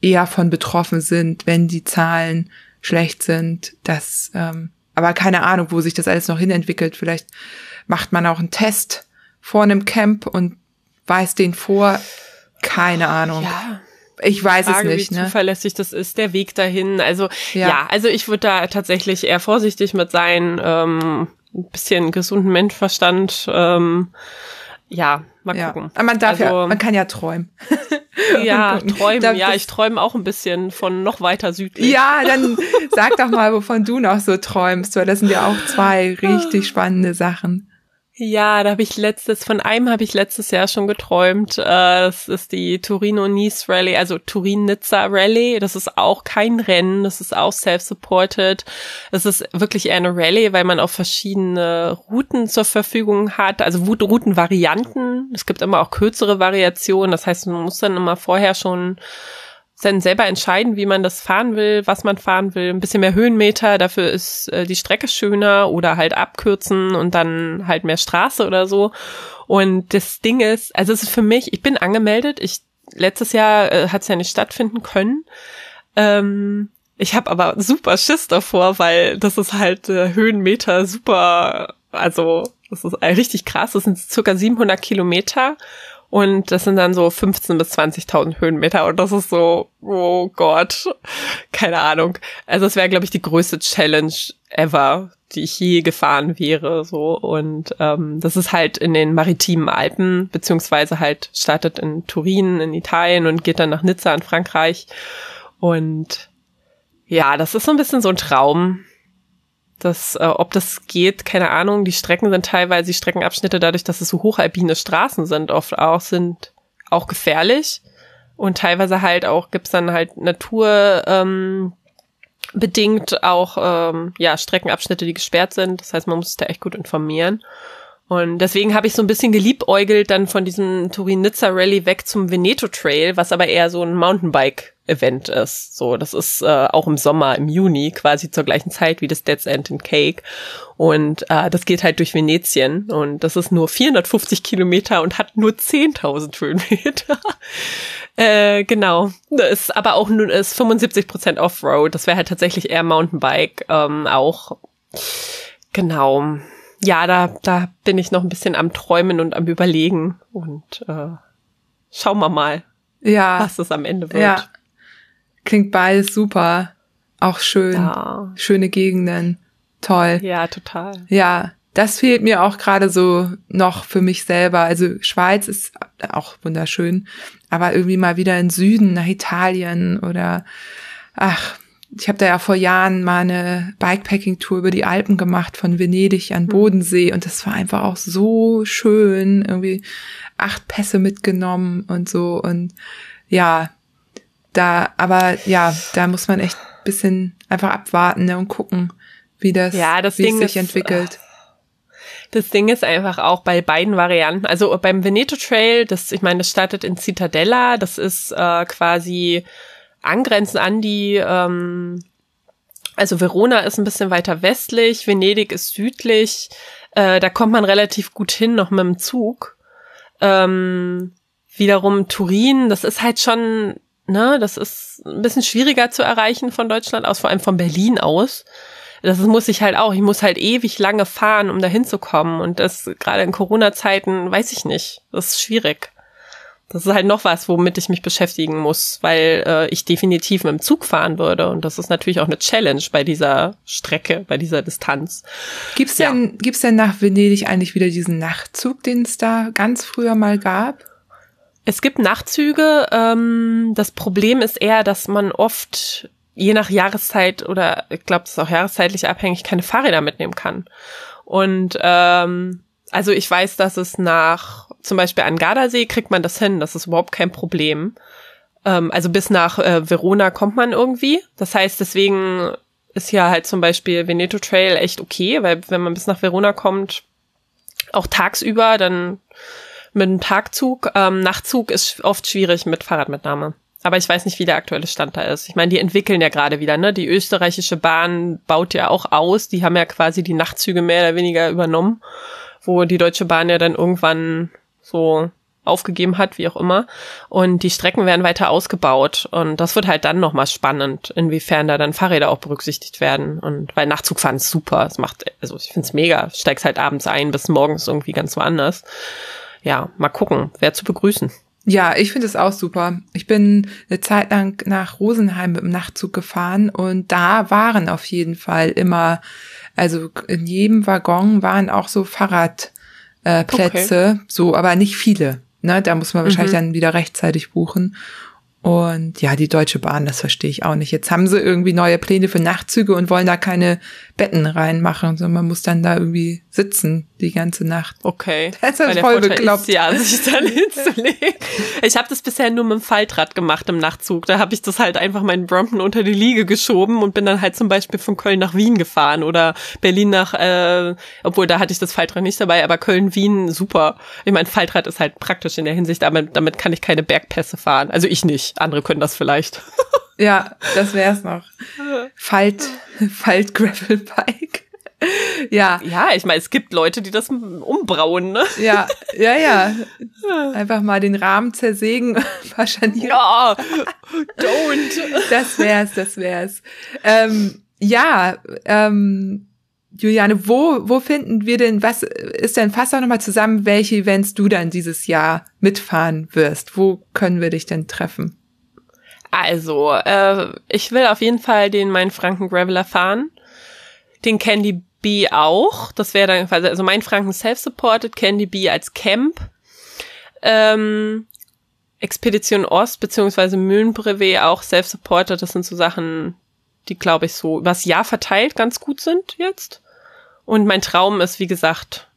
eher von betroffen sind, wenn die Zahlen schlecht sind. Das, ähm, aber keine Ahnung, wo sich das alles noch hinentwickelt. Vielleicht macht man auch einen Test vor einem Camp und weist den vor. Keine Ahnung. Ja. Ich weiß Frage, es nicht, wie ne? zuverlässig das ist, der Weg dahin. Also Ja. ja, also ich würde da tatsächlich eher vorsichtig mit sein. Ähm, ein bisschen gesunden Menschverstand, ähm, ja, mal ja. gucken. Aber man darf also, ja, man kann ja träumen. ja, träumen. ja, ich träume auch ein bisschen von noch weiter südlich. Ja, dann sag doch mal, wovon du noch so träumst, weil das sind ja auch zwei richtig spannende Sachen. Ja, da habe ich letztes, von einem habe ich letztes Jahr schon geträumt. Äh, das ist die Torino-Nice Rally, also Turin-Nizza Rally. Das ist auch kein Rennen, das ist auch self-supported. Das ist wirklich eher eine Rally, weil man auch verschiedene Routen zur Verfügung hat, also Routenvarianten. Es gibt immer auch kürzere Variationen. Das heißt, man muss dann immer vorher schon dann selber entscheiden, wie man das fahren will, was man fahren will. Ein bisschen mehr Höhenmeter, dafür ist äh, die Strecke schöner oder halt abkürzen und dann halt mehr Straße oder so. Und das Ding ist, also es ist für mich, ich bin angemeldet. Ich letztes Jahr äh, hat es ja nicht stattfinden können. Ähm, ich habe aber super Schiss davor, weil das ist halt äh, Höhenmeter super, also das ist richtig krass. Das sind circa 700 Kilometer und das sind dann so 15 bis 20.000 Höhenmeter. Und das ist so, oh Gott, keine Ahnung. Also es wäre, glaube ich, die größte Challenge ever, die ich je gefahren wäre. So Und ähm, das ist halt in den maritimen Alpen, beziehungsweise halt startet in Turin in Italien und geht dann nach Nizza in Frankreich. Und ja, das ist so ein bisschen so ein Traum, das, äh, ob das geht, keine Ahnung. Die Strecken sind teilweise, die Streckenabschnitte, dadurch, dass es so hochalpine Straßen sind, oft auch, sind auch gefährlich. Und teilweise halt auch gibt's dann halt Natur, ähm, auch ähm, ja Streckenabschnitte, die gesperrt sind. Das heißt, man muss sich da echt gut informieren. Und deswegen habe ich so ein bisschen geliebäugelt dann von diesem Turin-Nizza-Rally weg zum Veneto-Trail, was aber eher so ein Mountainbike-Event ist. So, das ist äh, auch im Sommer, im Juni, quasi zur gleichen Zeit wie das Dead's End in Cake. Und äh, das geht halt durch Venetien. Und das ist nur 450 Kilometer und hat nur 10.000 Höhenmeter. äh, genau. Das ist aber auch nur ist 75 Prozent Offroad. Das wäre halt tatsächlich eher Mountainbike ähm, auch. Genau ja, da, da bin ich noch ein bisschen am Träumen und am Überlegen und äh, schauen wir mal, ja, was es am Ende wird. Ja. Klingt beides super. Auch schön. Ja. Schöne Gegenden. Toll. Ja, total. Ja, das fehlt mir auch gerade so noch für mich selber. Also Schweiz ist auch wunderschön, aber irgendwie mal wieder in Süden nach Italien oder ach, ich habe da ja vor Jahren mal eine Bikepacking-Tour über die Alpen gemacht, von Venedig an hm. Bodensee. Und das war einfach auch so schön. Irgendwie acht Pässe mitgenommen und so. Und ja, da, aber ja, da muss man echt bisschen einfach abwarten ne, und gucken, wie das, ja, das wie Ding es sich ist, entwickelt. Das Ding ist einfach auch bei beiden Varianten. Also beim Veneto Trail, das, ich meine, das startet in Cittadella, das ist äh, quasi angrenzend an die, ähm, also Verona ist ein bisschen weiter westlich, Venedig ist südlich, äh, da kommt man relativ gut hin, noch mit dem Zug. Ähm, wiederum Turin, das ist halt schon, ne, das ist ein bisschen schwieriger zu erreichen von Deutschland aus, vor allem von Berlin aus. Das muss ich halt auch. Ich muss halt ewig lange fahren, um da hinzukommen. Und das gerade in Corona-Zeiten, weiß ich nicht. Das ist schwierig. Das ist halt noch was, womit ich mich beschäftigen muss, weil äh, ich definitiv mit dem Zug fahren würde. Und das ist natürlich auch eine Challenge bei dieser Strecke, bei dieser Distanz. Gibt's denn, ja. gibt's denn nach Venedig eigentlich wieder diesen Nachtzug, den es da ganz früher mal gab? Es gibt Nachtzüge. Ähm, das Problem ist eher, dass man oft je nach Jahreszeit oder ich glaube, das ist auch jahreszeitlich abhängig, keine Fahrräder mitnehmen kann. Und ähm, also ich weiß, dass es nach zum Beispiel an Gardasee kriegt man das hin, das ist überhaupt kein Problem. Ähm, also bis nach äh, Verona kommt man irgendwie. Das heißt, deswegen ist ja halt zum Beispiel Veneto Trail echt okay, weil wenn man bis nach Verona kommt, auch tagsüber, dann mit einem Tagzug, ähm, Nachtzug ist oft schwierig mit Fahrradmitnahme. Aber ich weiß nicht, wie der aktuelle Stand da ist. Ich meine, die entwickeln ja gerade wieder, ne? Die österreichische Bahn baut ja auch aus. Die haben ja quasi die Nachtzüge mehr oder weniger übernommen, wo die Deutsche Bahn ja dann irgendwann so aufgegeben hat, wie auch immer. Und die Strecken werden weiter ausgebaut. Und das wird halt dann nochmal spannend, inwiefern da dann Fahrräder auch berücksichtigt werden. Und weil Nachtzugfahren ist super. Es macht, also ich finde es mega. Steigst halt abends ein bis morgens irgendwie ganz woanders. Ja, mal gucken. Wer zu begrüßen. Ja, ich finde es auch super. Ich bin eine Zeit lang nach Rosenheim mit dem Nachtzug gefahren und da waren auf jeden Fall immer, also in jedem Waggon waren auch so Fahrradplätze, äh, Plätze, Okay. so, aber nicht viele. Ne, da muss man wahrscheinlich Mhm. dann wieder rechtzeitig buchen. Und ja, die Deutsche Bahn, das verstehe ich auch nicht. Jetzt haben sie irgendwie neue Pläne für Nachtzüge und wollen da keine Betten reinmachen, sondern man muss dann da irgendwie sitzen die ganze Nacht. Okay. Das ist voll Vorteil bekloppt. Ist, ja, sich dann hinzulegen. Ich habe das bisher nur mit dem Faltrad gemacht im Nachtzug. Da habe ich das halt einfach meinen Brompton unter die Liege geschoben und bin dann halt zum Beispiel von Köln nach Wien gefahren oder Berlin nach, äh, obwohl da hatte ich das Faltrad nicht dabei, aber Köln-Wien super. Ich meine, Faltrad ist halt praktisch in der Hinsicht, aber damit kann ich keine Bergpässe fahren. Also ich nicht. Andere können das vielleicht. Ja, das wär's noch. Falt, Falt Gravelbike. Ja, Ja, ich meine, es gibt Leute, die das umbrauen, ne? ja, ja, ja. Einfach mal den Rahmen zersägen, Scharniere. Ja, don't. Das wär's, das wär's. Ähm, ja, ähm, Juliane, wo, wo finden wir denn, was ist denn, fass doch nochmal zusammen, welche Events du dann dieses Jahr mitfahren wirst. Wo können wir dich denn treffen? Also, äh, ich will auf jeden Fall den Mein Franken Graveler fahren. Den Candy Bee auch. Das wäre dann quasi, also Mein Franken self-supported, Candy Bee als Camp. Ähm, Expedition Ost beziehungsweise Mühlenbrevet auch self-supported. Das sind so Sachen, die glaube ich so übers Jahr verteilt ganz gut sind jetzt. Und mein Traum ist, wie gesagt,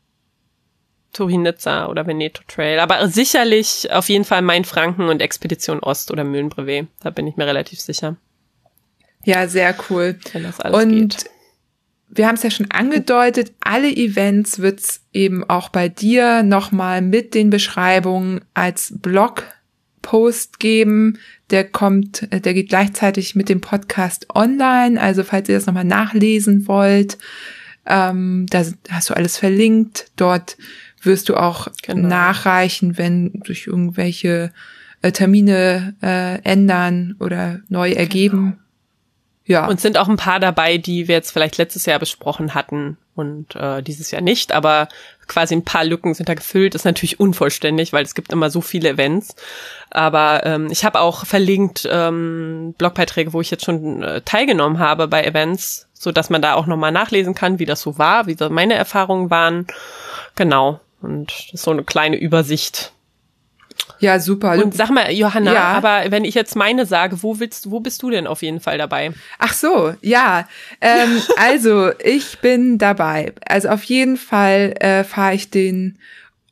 Turin-Nizza oder Veneto Trail. Aber sicherlich auf jeden Fall Main Franken und Expedition Ost oder Mühlenbrevet. Da bin ich mir relativ sicher, Ja, sehr cool. wenn das alles Und geht. wir haben es ja schon angedeutet, alle Events wird's eben auch bei dir nochmal mit den Beschreibungen als Blogpost geben. Der kommt, äh, der geht gleichzeitig mit dem Podcast online. Also falls ihr das nochmal nachlesen wollt, ähm, da hast du alles verlinkt. Dort wirst du auch Genau. nachreichen, wenn sich irgendwelche äh, Termine äh, ändern oder neu ergeben. Ja. Und sind auch ein paar dabei, die wir jetzt vielleicht letztes Jahr besprochen hatten und äh, dieses Jahr nicht, aber quasi ein paar Lücken sind da gefüllt. Ist natürlich unvollständig, weil es gibt immer so viele Events. Aber ähm, ich habe auch verlinkt ähm, Blogbeiträge, wo ich jetzt schon äh, teilgenommen habe bei Events, so dass man da auch nochmal nachlesen kann, wie das so war, wie so meine Erfahrungen waren. Genau. Und das ist so eine kleine Übersicht. ja, super. Und sag mal, Johanna, Ja. aber wenn ich jetzt meine sage, wo willst, wo bist du denn auf jeden Fall dabei? Ach so, ja. Ähm, also ich bin dabei. Also auf jeden Fall äh, fahre ich den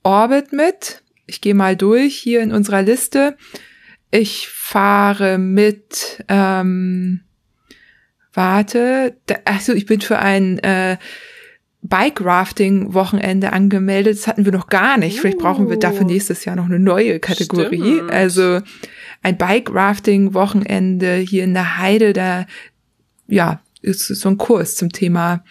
Orbit mit. Ich gehe mal durch hier in unserer Liste. Ich fahre mit. Ähm, warte. Da, achso, ich bin für ein äh, Bike-Rafting-Wochenende angemeldet. Das hatten wir noch gar nicht. Vielleicht brauchen wir dafür Uh. nächstes Jahr noch eine neue Kategorie. Stimmt. Also ein Bike-Rafting-Wochenende hier in der Heide, da ja, ist so ein Kurs zum Thema,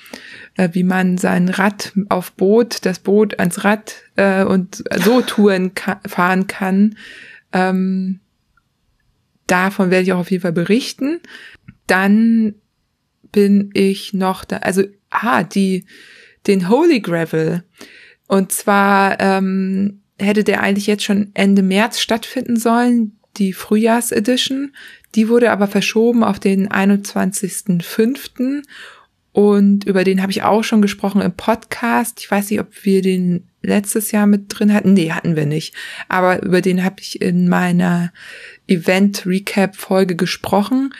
äh, wie man sein Rad auf Boot, das Boot ans Rad äh, und so Touren ka fahren kann. Ähm, davon werde ich auch auf jeden Fall berichten. Dann bin ich noch da, also ah, die den Holy Gravel. Und zwar ähm, hätte der eigentlich jetzt schon Ende März stattfinden sollen, die Frühjahrsedition. Die wurde aber verschoben auf den 21.05. Und über den habe ich auch schon gesprochen im Podcast. Ich weiß nicht, ob wir den letztes Jahr mit drin hatten. Nee, hatten wir nicht. Aber über den habe ich in meiner Event-Recap-Folge gesprochen.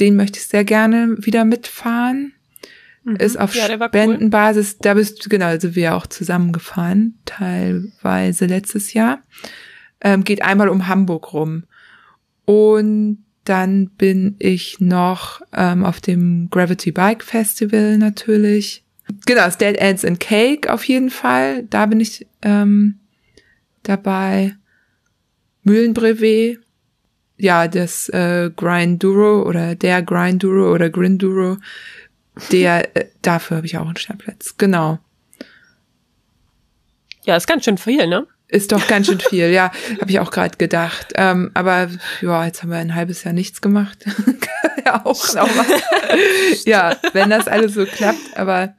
Den möchte ich sehr gerne wieder mitfahren. Ist auf Mhm. Ja, war cool. Spendenbasis. Da bist du, genau, also wir auch zusammengefahren, teilweise letztes Jahr. Ähm, geht einmal um Hamburg rum. Und dann bin ich noch ähm, auf dem Gravity Bike Festival natürlich. Genau, das Dead Ends and Cake auf jeden Fall. Da bin ich ähm, dabei. Mühlenbrevet. Ja, das äh, Grinduro oder der Grinduro oder Grinduro. Der, äh, dafür habe ich auch einen Startplatz. Genau. Ja, ist ganz schön viel, ne? Ist doch ganz schön viel, ja, habe ich auch gerade gedacht. Ähm, aber ja, jetzt haben wir ein halbes Jahr nichts gemacht. ja, auch nochmal. ja, wenn das alles so klappt, aber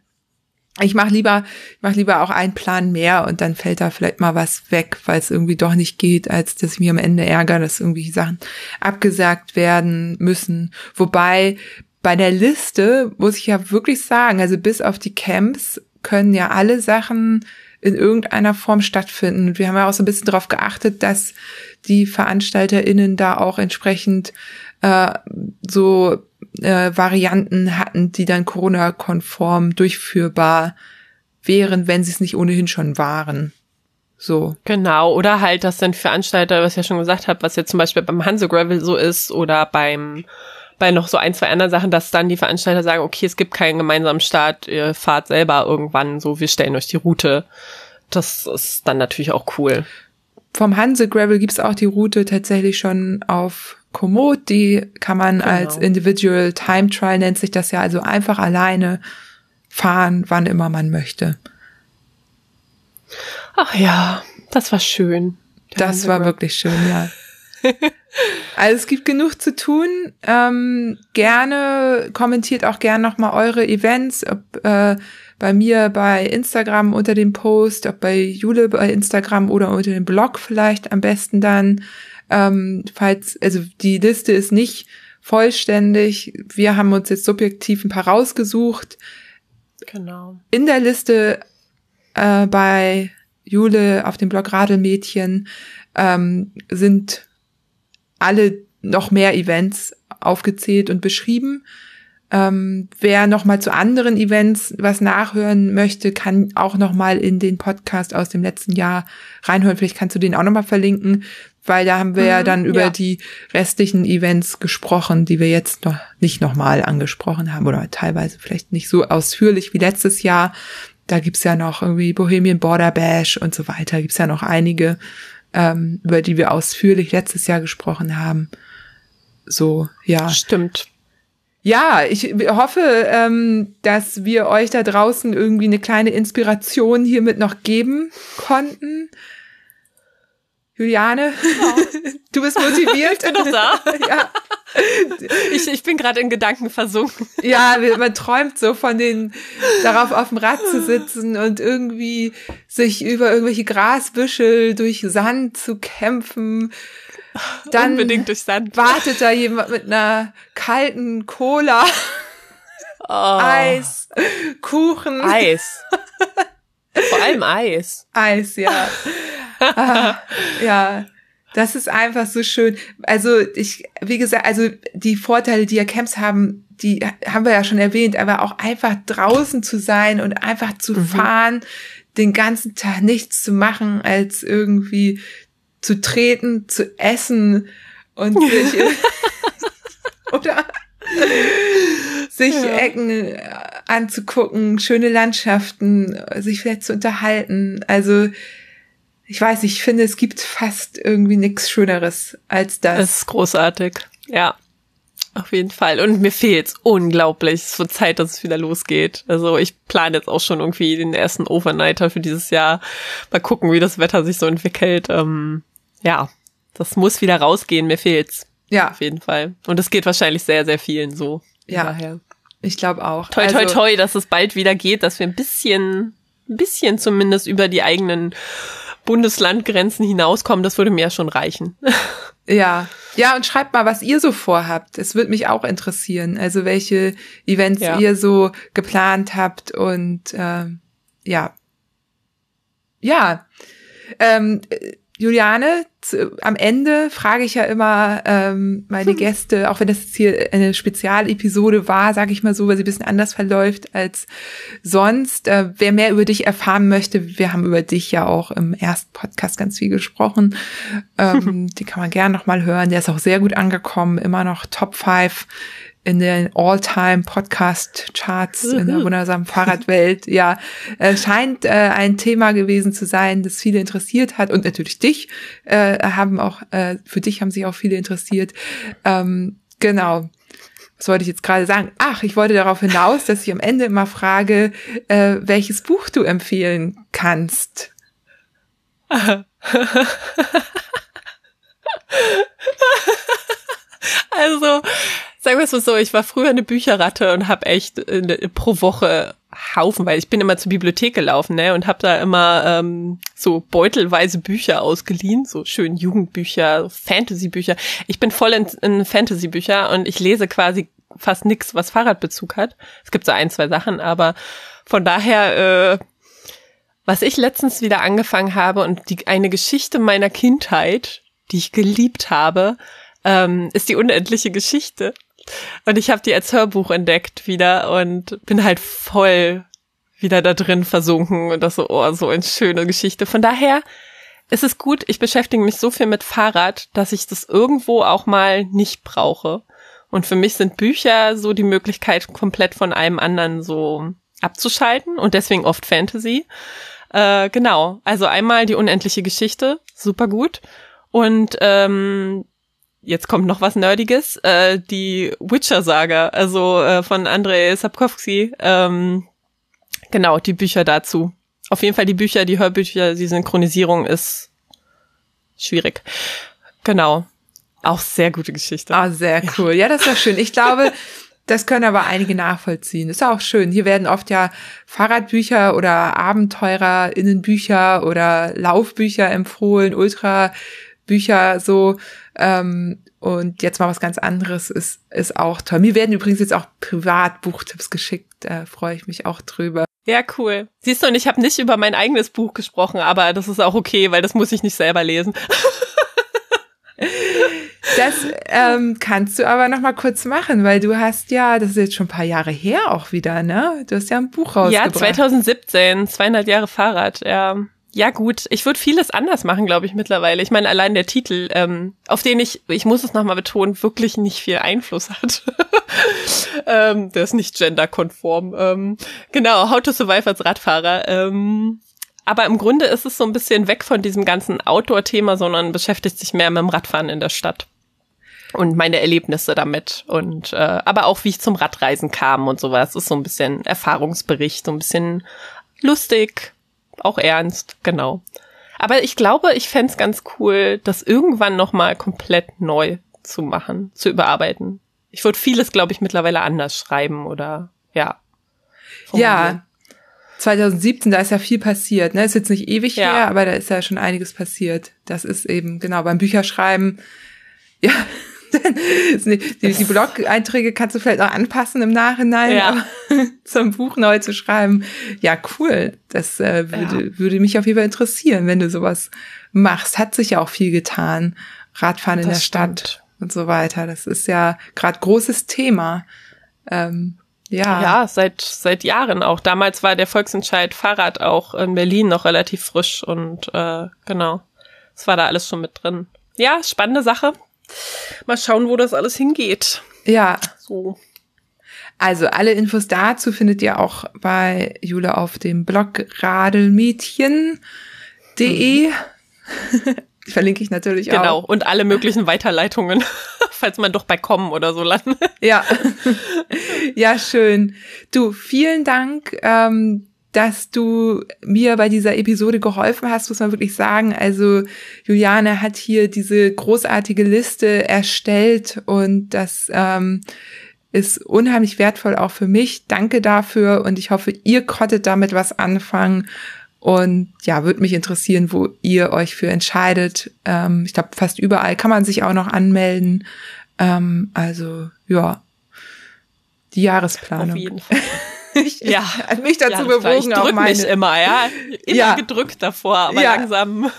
ich mache lieber, ich mach lieber auch einen Plan mehr und dann fällt da vielleicht mal was weg, weil es irgendwie doch nicht geht, als dass ich mir am Ende ärgere, dass irgendwie Sachen abgesagt werden müssen. Wobei bei der Liste muss ich ja wirklich sagen, also bis auf die Camps können ja alle Sachen in irgendeiner Form stattfinden. Wir haben ja auch so ein bisschen darauf geachtet, dass die VeranstalterInnen da auch entsprechend äh, so äh, Varianten hatten, die dann Corona-konform durchführbar wären, wenn sie es nicht ohnehin schon waren. So. Genau, oder halt, dass dann Veranstalter, was ich ja schon gesagt habe, was jetzt zum Beispiel beim Hanse Gravel so ist oder beim bei noch so ein, zwei anderen Sachen, dass dann die Veranstalter sagen, okay, es gibt keinen gemeinsamen Start, ihr fahrt selber irgendwann so, wir stellen euch die Route. Das ist dann natürlich auch cool. Vom Hanse Gravel gibt's auch die Route tatsächlich schon auf Komoot. Die kann man genau. als Individual Time Trial nennt sich das ja, also einfach alleine fahren, wann immer man möchte. Ach ja, das war schön. Das war wirklich schön, ja. also es gibt genug zu tun. Ähm, gerne kommentiert auch gerne nochmal eure Events, ob äh, bei mir bei Instagram unter dem Post, ob bei Jule bei Instagram oder unter dem Blog vielleicht am besten dann. Ähm, falls, also die Liste ist nicht vollständig. Wir haben uns jetzt subjektiv ein paar rausgesucht. Genau. In der Liste äh, bei Jule auf dem Blog Radelmädchen ähm, sind alle noch mehr Events aufgezählt und beschrieben. Ähm, wer noch mal zu anderen Events was nachhören möchte, kann auch noch mal in den Podcast aus dem letzten Jahr reinhören. Vielleicht kannst du den auch noch mal verlinken, weil da haben wir mhm, ja dann über ja. die restlichen Events gesprochen, die wir jetzt noch nicht noch mal angesprochen haben oder teilweise vielleicht nicht so ausführlich wie letztes Jahr. Da gibt's ja noch irgendwie Bohemian Border Bash und so weiter. Gibt's ja noch einige, ähm, über die wir ausführlich letztes Jahr gesprochen haben. So, ja. Stimmt. Ja, ich hoffe, ähm, dass wir euch da draußen irgendwie eine kleine Inspiration hiermit noch geben konnten. Juliane, ja. du bist motiviert. ich bin doch da. ja. Ich, ich bin gerade in Gedanken versunken. Ja, man träumt so von den, darauf auf dem Rad zu sitzen und irgendwie sich über irgendwelche Grasbüschel durch Sand zu kämpfen dann Unbedingt durch Sand. wartet da jemand mit einer kalten Cola, oh. Eis, Kuchen. Eis. Vor allem Eis. Eis, ja. ah, ja. Das ist einfach so schön. Also ich, wie gesagt, also die Vorteile, die ja Camps haben, die haben wir ja schon erwähnt, aber auch einfach draußen zu sein und einfach zu mhm. fahren, den ganzen Tag nichts zu machen, als irgendwie zu treten, zu essen und sich oder sich ja. Ecken äh, anzugucken, schöne Landschaften, sich vielleicht zu unterhalten. Also ich weiß, ich finde, es gibt fast irgendwie nichts Schöneres als das. Das ist großartig. Ja. Auf jeden Fall. Und mir fehlt's unglaublich. Es wird Zeit, dass es wieder losgeht. Also ich plane jetzt auch schon irgendwie den ersten Overnighter für dieses Jahr. Mal gucken, wie das Wetter sich so entwickelt. Ähm, ja, das muss wieder rausgehen, mir fehlt's. Ja. Auf jeden Fall. Und es geht wahrscheinlich sehr, sehr vielen so. Ja. Daher. Ich glaube auch. Toi, toi, also, toi, dass es bald wieder geht, dass wir ein bisschen, ein bisschen zumindest über die eigenen Bundeslandgrenzen hinauskommen, das würde mir ja schon reichen. Ja, ja, und schreibt mal, was ihr so vorhabt. Es würde mich auch interessieren. Also welche Events ja. ihr so geplant habt und äh, ja. Ja. Ähm, Juliane, zu, am Ende frage ich ja immer ähm, meine hm. Gäste, auch wenn das jetzt hier eine Spezialepisode war, sage ich mal so, weil sie ein bisschen anders verläuft als sonst. Äh, wer mehr über dich erfahren möchte, wir haben über dich ja auch im ersten Podcast ganz viel gesprochen. Ähm, die kann man gerne nochmal hören. Der ist auch sehr gut angekommen, immer noch Top 5 in den All-Time-Podcast-Charts in der wundersamen Fahrradwelt. Ja, äh, scheint äh, ein Thema gewesen zu sein, das viele interessiert hat und natürlich dich äh, haben auch äh, für dich haben sich auch viele interessiert. Ähm, genau. Was wollte ich jetzt gerade sagen? Ach, ich wollte darauf hinaus, dass ich am Ende immer frage, äh, welches Buch du empfehlen kannst. also Sagen wir es mal so, ich war früher eine Bücherratte und habe echt eine, äh, pro Woche Haufen, weil ich bin immer zur Bibliothek gelaufen, ne, und habe da immer ähm, so beutelweise Bücher ausgeliehen, so schön Jugendbücher, Fantasybücher. Ich bin voll in, in Fantasybücher und ich lese quasi fast nix, was Fahrradbezug hat. Es gibt so ein, zwei Sachen, aber von daher, äh, was ich letztens wieder angefangen habe und die eine Geschichte meiner Kindheit, die ich geliebt habe, ähm, ist die unendliche Geschichte. Und ich habe die als Hörbuch entdeckt wieder und bin halt voll wieder da drin versunken und das so, oh, so eine schöne Geschichte. Von daher ist es gut, ich beschäftige mich so viel mit Fahrrad, dass ich das irgendwo auch mal nicht brauche. Und für mich sind Bücher so die Möglichkeit, komplett von einem anderen so abzuschalten und deswegen oft Fantasy. Äh, genau, also einmal die unendliche Geschichte, super gut. Und ähm, jetzt kommt noch was Nerdiges, äh, die Witcher-Saga, also äh, von Andrei Sapkowski. Ähm, genau, die Bücher dazu. Auf jeden Fall die Bücher, die Hörbücher, die Synchronisierung ist schwierig. Genau. Auch sehr gute Geschichte. Ah, sehr cool. Ja, das war schön. Ich glaube, das können aber einige nachvollziehen. Ist auch schön. Hier werden oft ja Fahrradbücher oder Abenteurerinnenbücher oder Laufbücher empfohlen, Ultrabücher so. Ähm, und jetzt mal was ganz anderes ist, ist auch toll. Mir werden übrigens jetzt auch Privatbuchtipps geschickt. Da freue ich mich auch drüber. Ja, cool. Siehst du, und ich habe nicht über mein eigenes Buch gesprochen, aber das ist auch okay, weil das muss ich nicht selber lesen. Das ähm, kannst du aber noch mal kurz machen, weil du hast ja, das ist jetzt schon ein paar Jahre her auch wieder, ne? Du hast ja ein Buch rausgebracht. Ja, 2017, zweieinhalb Jahre Fahrrad, ja. Ja gut, ich würde vieles anders machen, glaube ich mittlerweile. Ich meine, allein der Titel, ähm, auf den ich, ich muss es nochmal betonen, wirklich nicht viel Einfluss hat. ähm, der ist nicht genderkonform. Ähm, genau, How to Survive als Radfahrer. Ähm, aber im Grunde ist es so ein bisschen weg von diesem ganzen Outdoor-Thema, sondern beschäftigt sich mehr mit dem Radfahren in der Stadt und meine Erlebnisse damit und äh, aber auch wie ich zum Radreisen kam und sowas ist so ein bisschen Erfahrungsbericht, so ein bisschen lustig, auch ernst, genau. Aber ich glaube, ich fände ganz cool, das irgendwann noch mal komplett neu zu machen, zu überarbeiten. Ich würde vieles, glaube ich, mittlerweile anders schreiben oder ja. Ja, 2017, da ist ja viel passiert. Ne? Ist jetzt nicht ewig ja. her, aber da ist ja schon einiges passiert. Das ist eben, genau, beim Bücherschreiben, ja, die, die Blog-Einträge kannst du vielleicht auch anpassen im Nachhinein, ja. aber zum Buch neu zu schreiben, ja, cool. Das äh, würde, ja. würde mich auf jeden Fall interessieren, wenn du sowas machst. Hat sich ja auch viel getan. Radfahren in das der stimmt. Stadt und so weiter. Das ist ja gerade großes Thema. Ähm, ja. Ja, seit, seit Jahren auch. Damals war der Volksentscheid Fahrrad auch in Berlin noch relativ frisch und äh, genau. Es war da alles schon mit drin. Ja, spannende Sache. Mal schauen, wo das alles hingeht. Ja. So. Also alle Infos dazu findet ihr auch bei Jule auf dem Blog radelmädchen.de. Mhm. Verlinke ich natürlich genau. auch. Genau, und alle möglichen Weiterleitungen, falls man doch bei kommen oder so landet. Ja. ja, schön. Du, vielen Dank. Ähm, dass du mir bei dieser Episode geholfen hast, muss man wirklich sagen. Also Juliane hat hier diese großartige Liste erstellt und das ähm, ist unheimlich wertvoll auch für mich. Danke dafür und ich hoffe, ihr konntet damit was anfangen. Und ja, würde mich interessieren, wo ihr euch für entscheidet. Ähm, ich glaube, fast überall kann man sich auch noch anmelden. Ähm, also ja, die Jahresplanung. Auf jeden Fall. mich, ja. mich dazu ja, bewogen, ich auch meine. mich immer, ja. Immer ja. gedrückt davor, aber ja. langsam.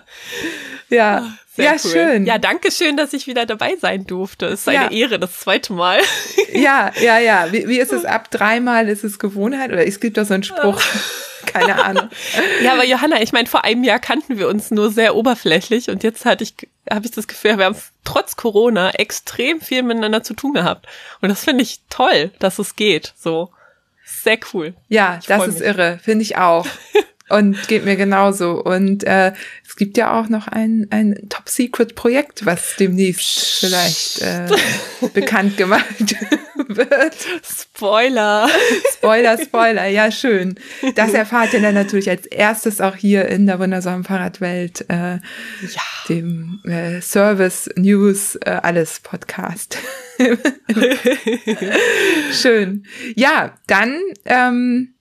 ja. Sehr ja, cool. schön. Ja, danke schön, dass ich wieder dabei sein durfte. Es ist eine ja. Ehre, das zweite Mal. ja, ja, ja. Wie, wie ist es ab dreimal? Ist es Gewohnheit? Oder es gibt doch so einen Spruch. Keine Ahnung. ja, aber Johanna, ich meine, vor einem Jahr kannten wir uns nur sehr oberflächlich und jetzt hatte ich, habe ich das Gefühl, wir haben trotz Corona extrem viel miteinander zu tun gehabt. Und das finde ich toll, dass es geht. So. Sehr cool. Ja, das ist mich. irre, finde ich auch. Und geht mir genauso. Und äh, es gibt ja auch noch ein, ein Top-Secret-Projekt, was demnächst vielleicht äh, bekannt gemacht wird. Spoiler. Spoiler, Spoiler, ja schön. Das erfahrt ihr dann natürlich als erstes auch hier in der wundersamen Fahrradwelt, äh, ja. dem äh, Service News äh, alles Podcast. schön. Ja, dann ähm,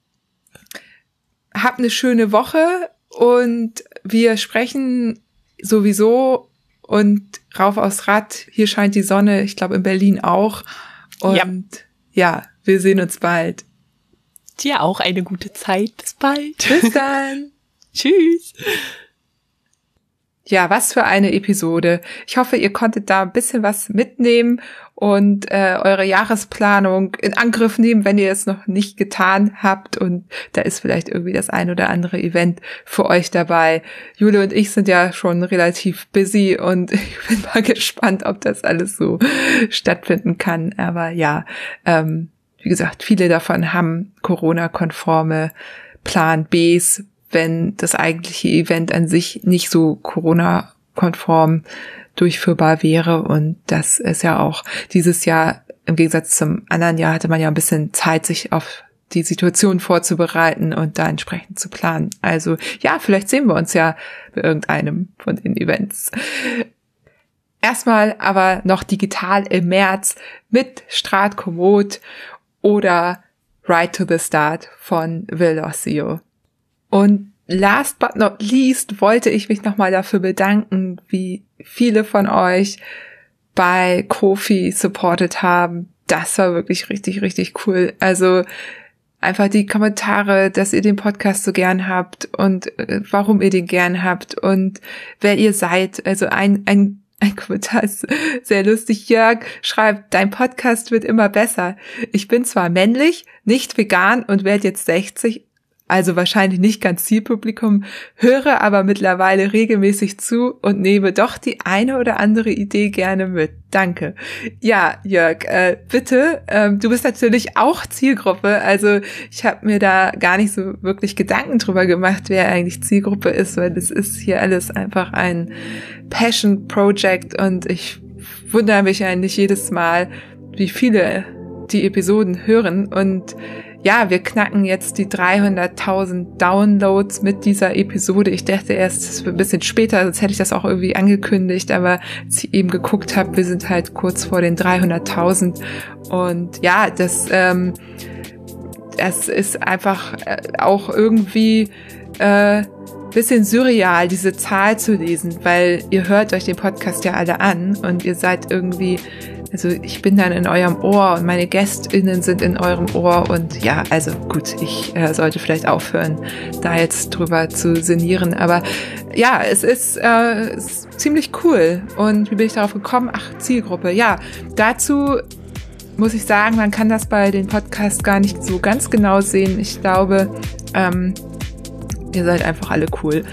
habt eine schöne Woche und wir sprechen sowieso und rauf aufs Rad. Hier scheint die Sonne, ich glaube in Berlin auch. Und ja, ja wir sehen uns bald. Dir auch eine gute Zeit. Bis bald. Bis dann. Tschüss. Ja, was für eine Episode. Ich hoffe, ihr konntet da ein bisschen was mitnehmen und äh, eure Jahresplanung in Angriff nehmen, wenn ihr es noch nicht getan habt. Und da ist vielleicht irgendwie das ein oder andere Event für euch dabei. Jule und ich sind ja schon relativ busy und ich bin mal gespannt, ob das alles so stattfinden kann. Aber ja, ähm, wie gesagt, viele davon haben Corona-konforme Plan Bs, wenn das eigentliche Event an sich nicht so Corona-konform durchführbar wäre. Und das ist ja auch dieses Jahr im Gegensatz zum anderen Jahr hatte man ja ein bisschen Zeit, sich auf die Situation vorzubereiten und da entsprechend zu planen. Also ja, vielleicht sehen wir uns ja bei irgendeinem von den Events. Erstmal aber noch digital im März mit Strat Komoot oder Right to the Start von Velocio. Und last but not least wollte ich mich nochmal dafür bedanken, wie viele von euch bei Kofi supported haben. Das war wirklich richtig, richtig cool. Also einfach die Kommentare, dass ihr den Podcast so gern habt und äh, warum ihr den gern habt und wer ihr seid. Also ein, ein ein Kommentar ist sehr lustig. Jörg schreibt, dein Podcast wird immer besser. Ich bin zwar männlich, nicht vegan und werde jetzt 60, also wahrscheinlich nicht ganz Zielpublikum, höre aber mittlerweile regelmäßig zu und nehme doch die eine oder andere Idee gerne mit. Danke. Ja, Jörg, äh, bitte, ähm, du bist natürlich auch Zielgruppe. Also ich habe mir da gar nicht so wirklich Gedanken drüber gemacht, wer eigentlich Zielgruppe ist, weil das ist hier alles einfach ein Passion Project und ich wundere mich eigentlich jedes Mal, wie viele die Episoden hören und ja, wir knacken jetzt die 300.000 Downloads mit dieser Episode. Ich dachte erst, ein bisschen später, sonst hätte ich das auch irgendwie angekündigt, aber als ich eben geguckt habe, wir sind halt kurz vor den 300.000 und ja, das, ähm, das ist einfach äh, auch irgendwie äh, bisschen surreal, diese Zahl zu lesen, weil ihr hört euch den Podcast ja alle an und ihr seid irgendwie also ich bin dann in eurem Ohr und meine GästInnen sind in eurem Ohr und ja, also gut, ich äh, sollte vielleicht aufhören, da jetzt drüber zu sinnieren. Aber ja, es ist, äh, ist ziemlich cool. Und wie bin ich darauf gekommen? Ach, Zielgruppe. Ja, dazu muss ich sagen, man kann das bei den Podcasts gar nicht so ganz genau sehen. Ich glaube, ähm, ihr seid einfach alle cool.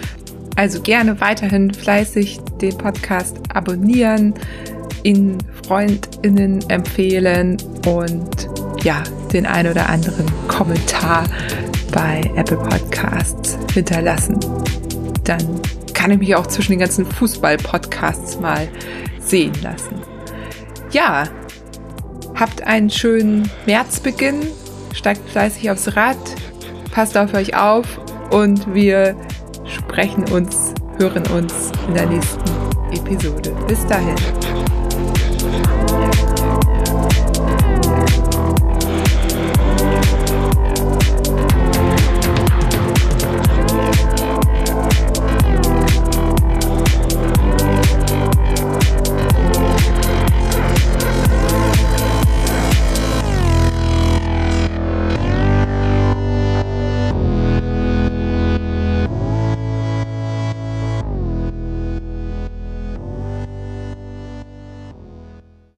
Also gerne weiterhin fleißig den Podcast abonnieren, in FreundInnen empfehlen und ja, den ein oder anderen Kommentar bei Apple Podcasts hinterlassen. Dann kann ich mich auch zwischen den ganzen Fußball-Podcasts mal sehen lassen. Ja, habt einen schönen Märzbeginn, steigt fleißig aufs Rad, passt auf euch auf und wir sprechen uns, hören uns in der nächsten Episode. Bis dahin.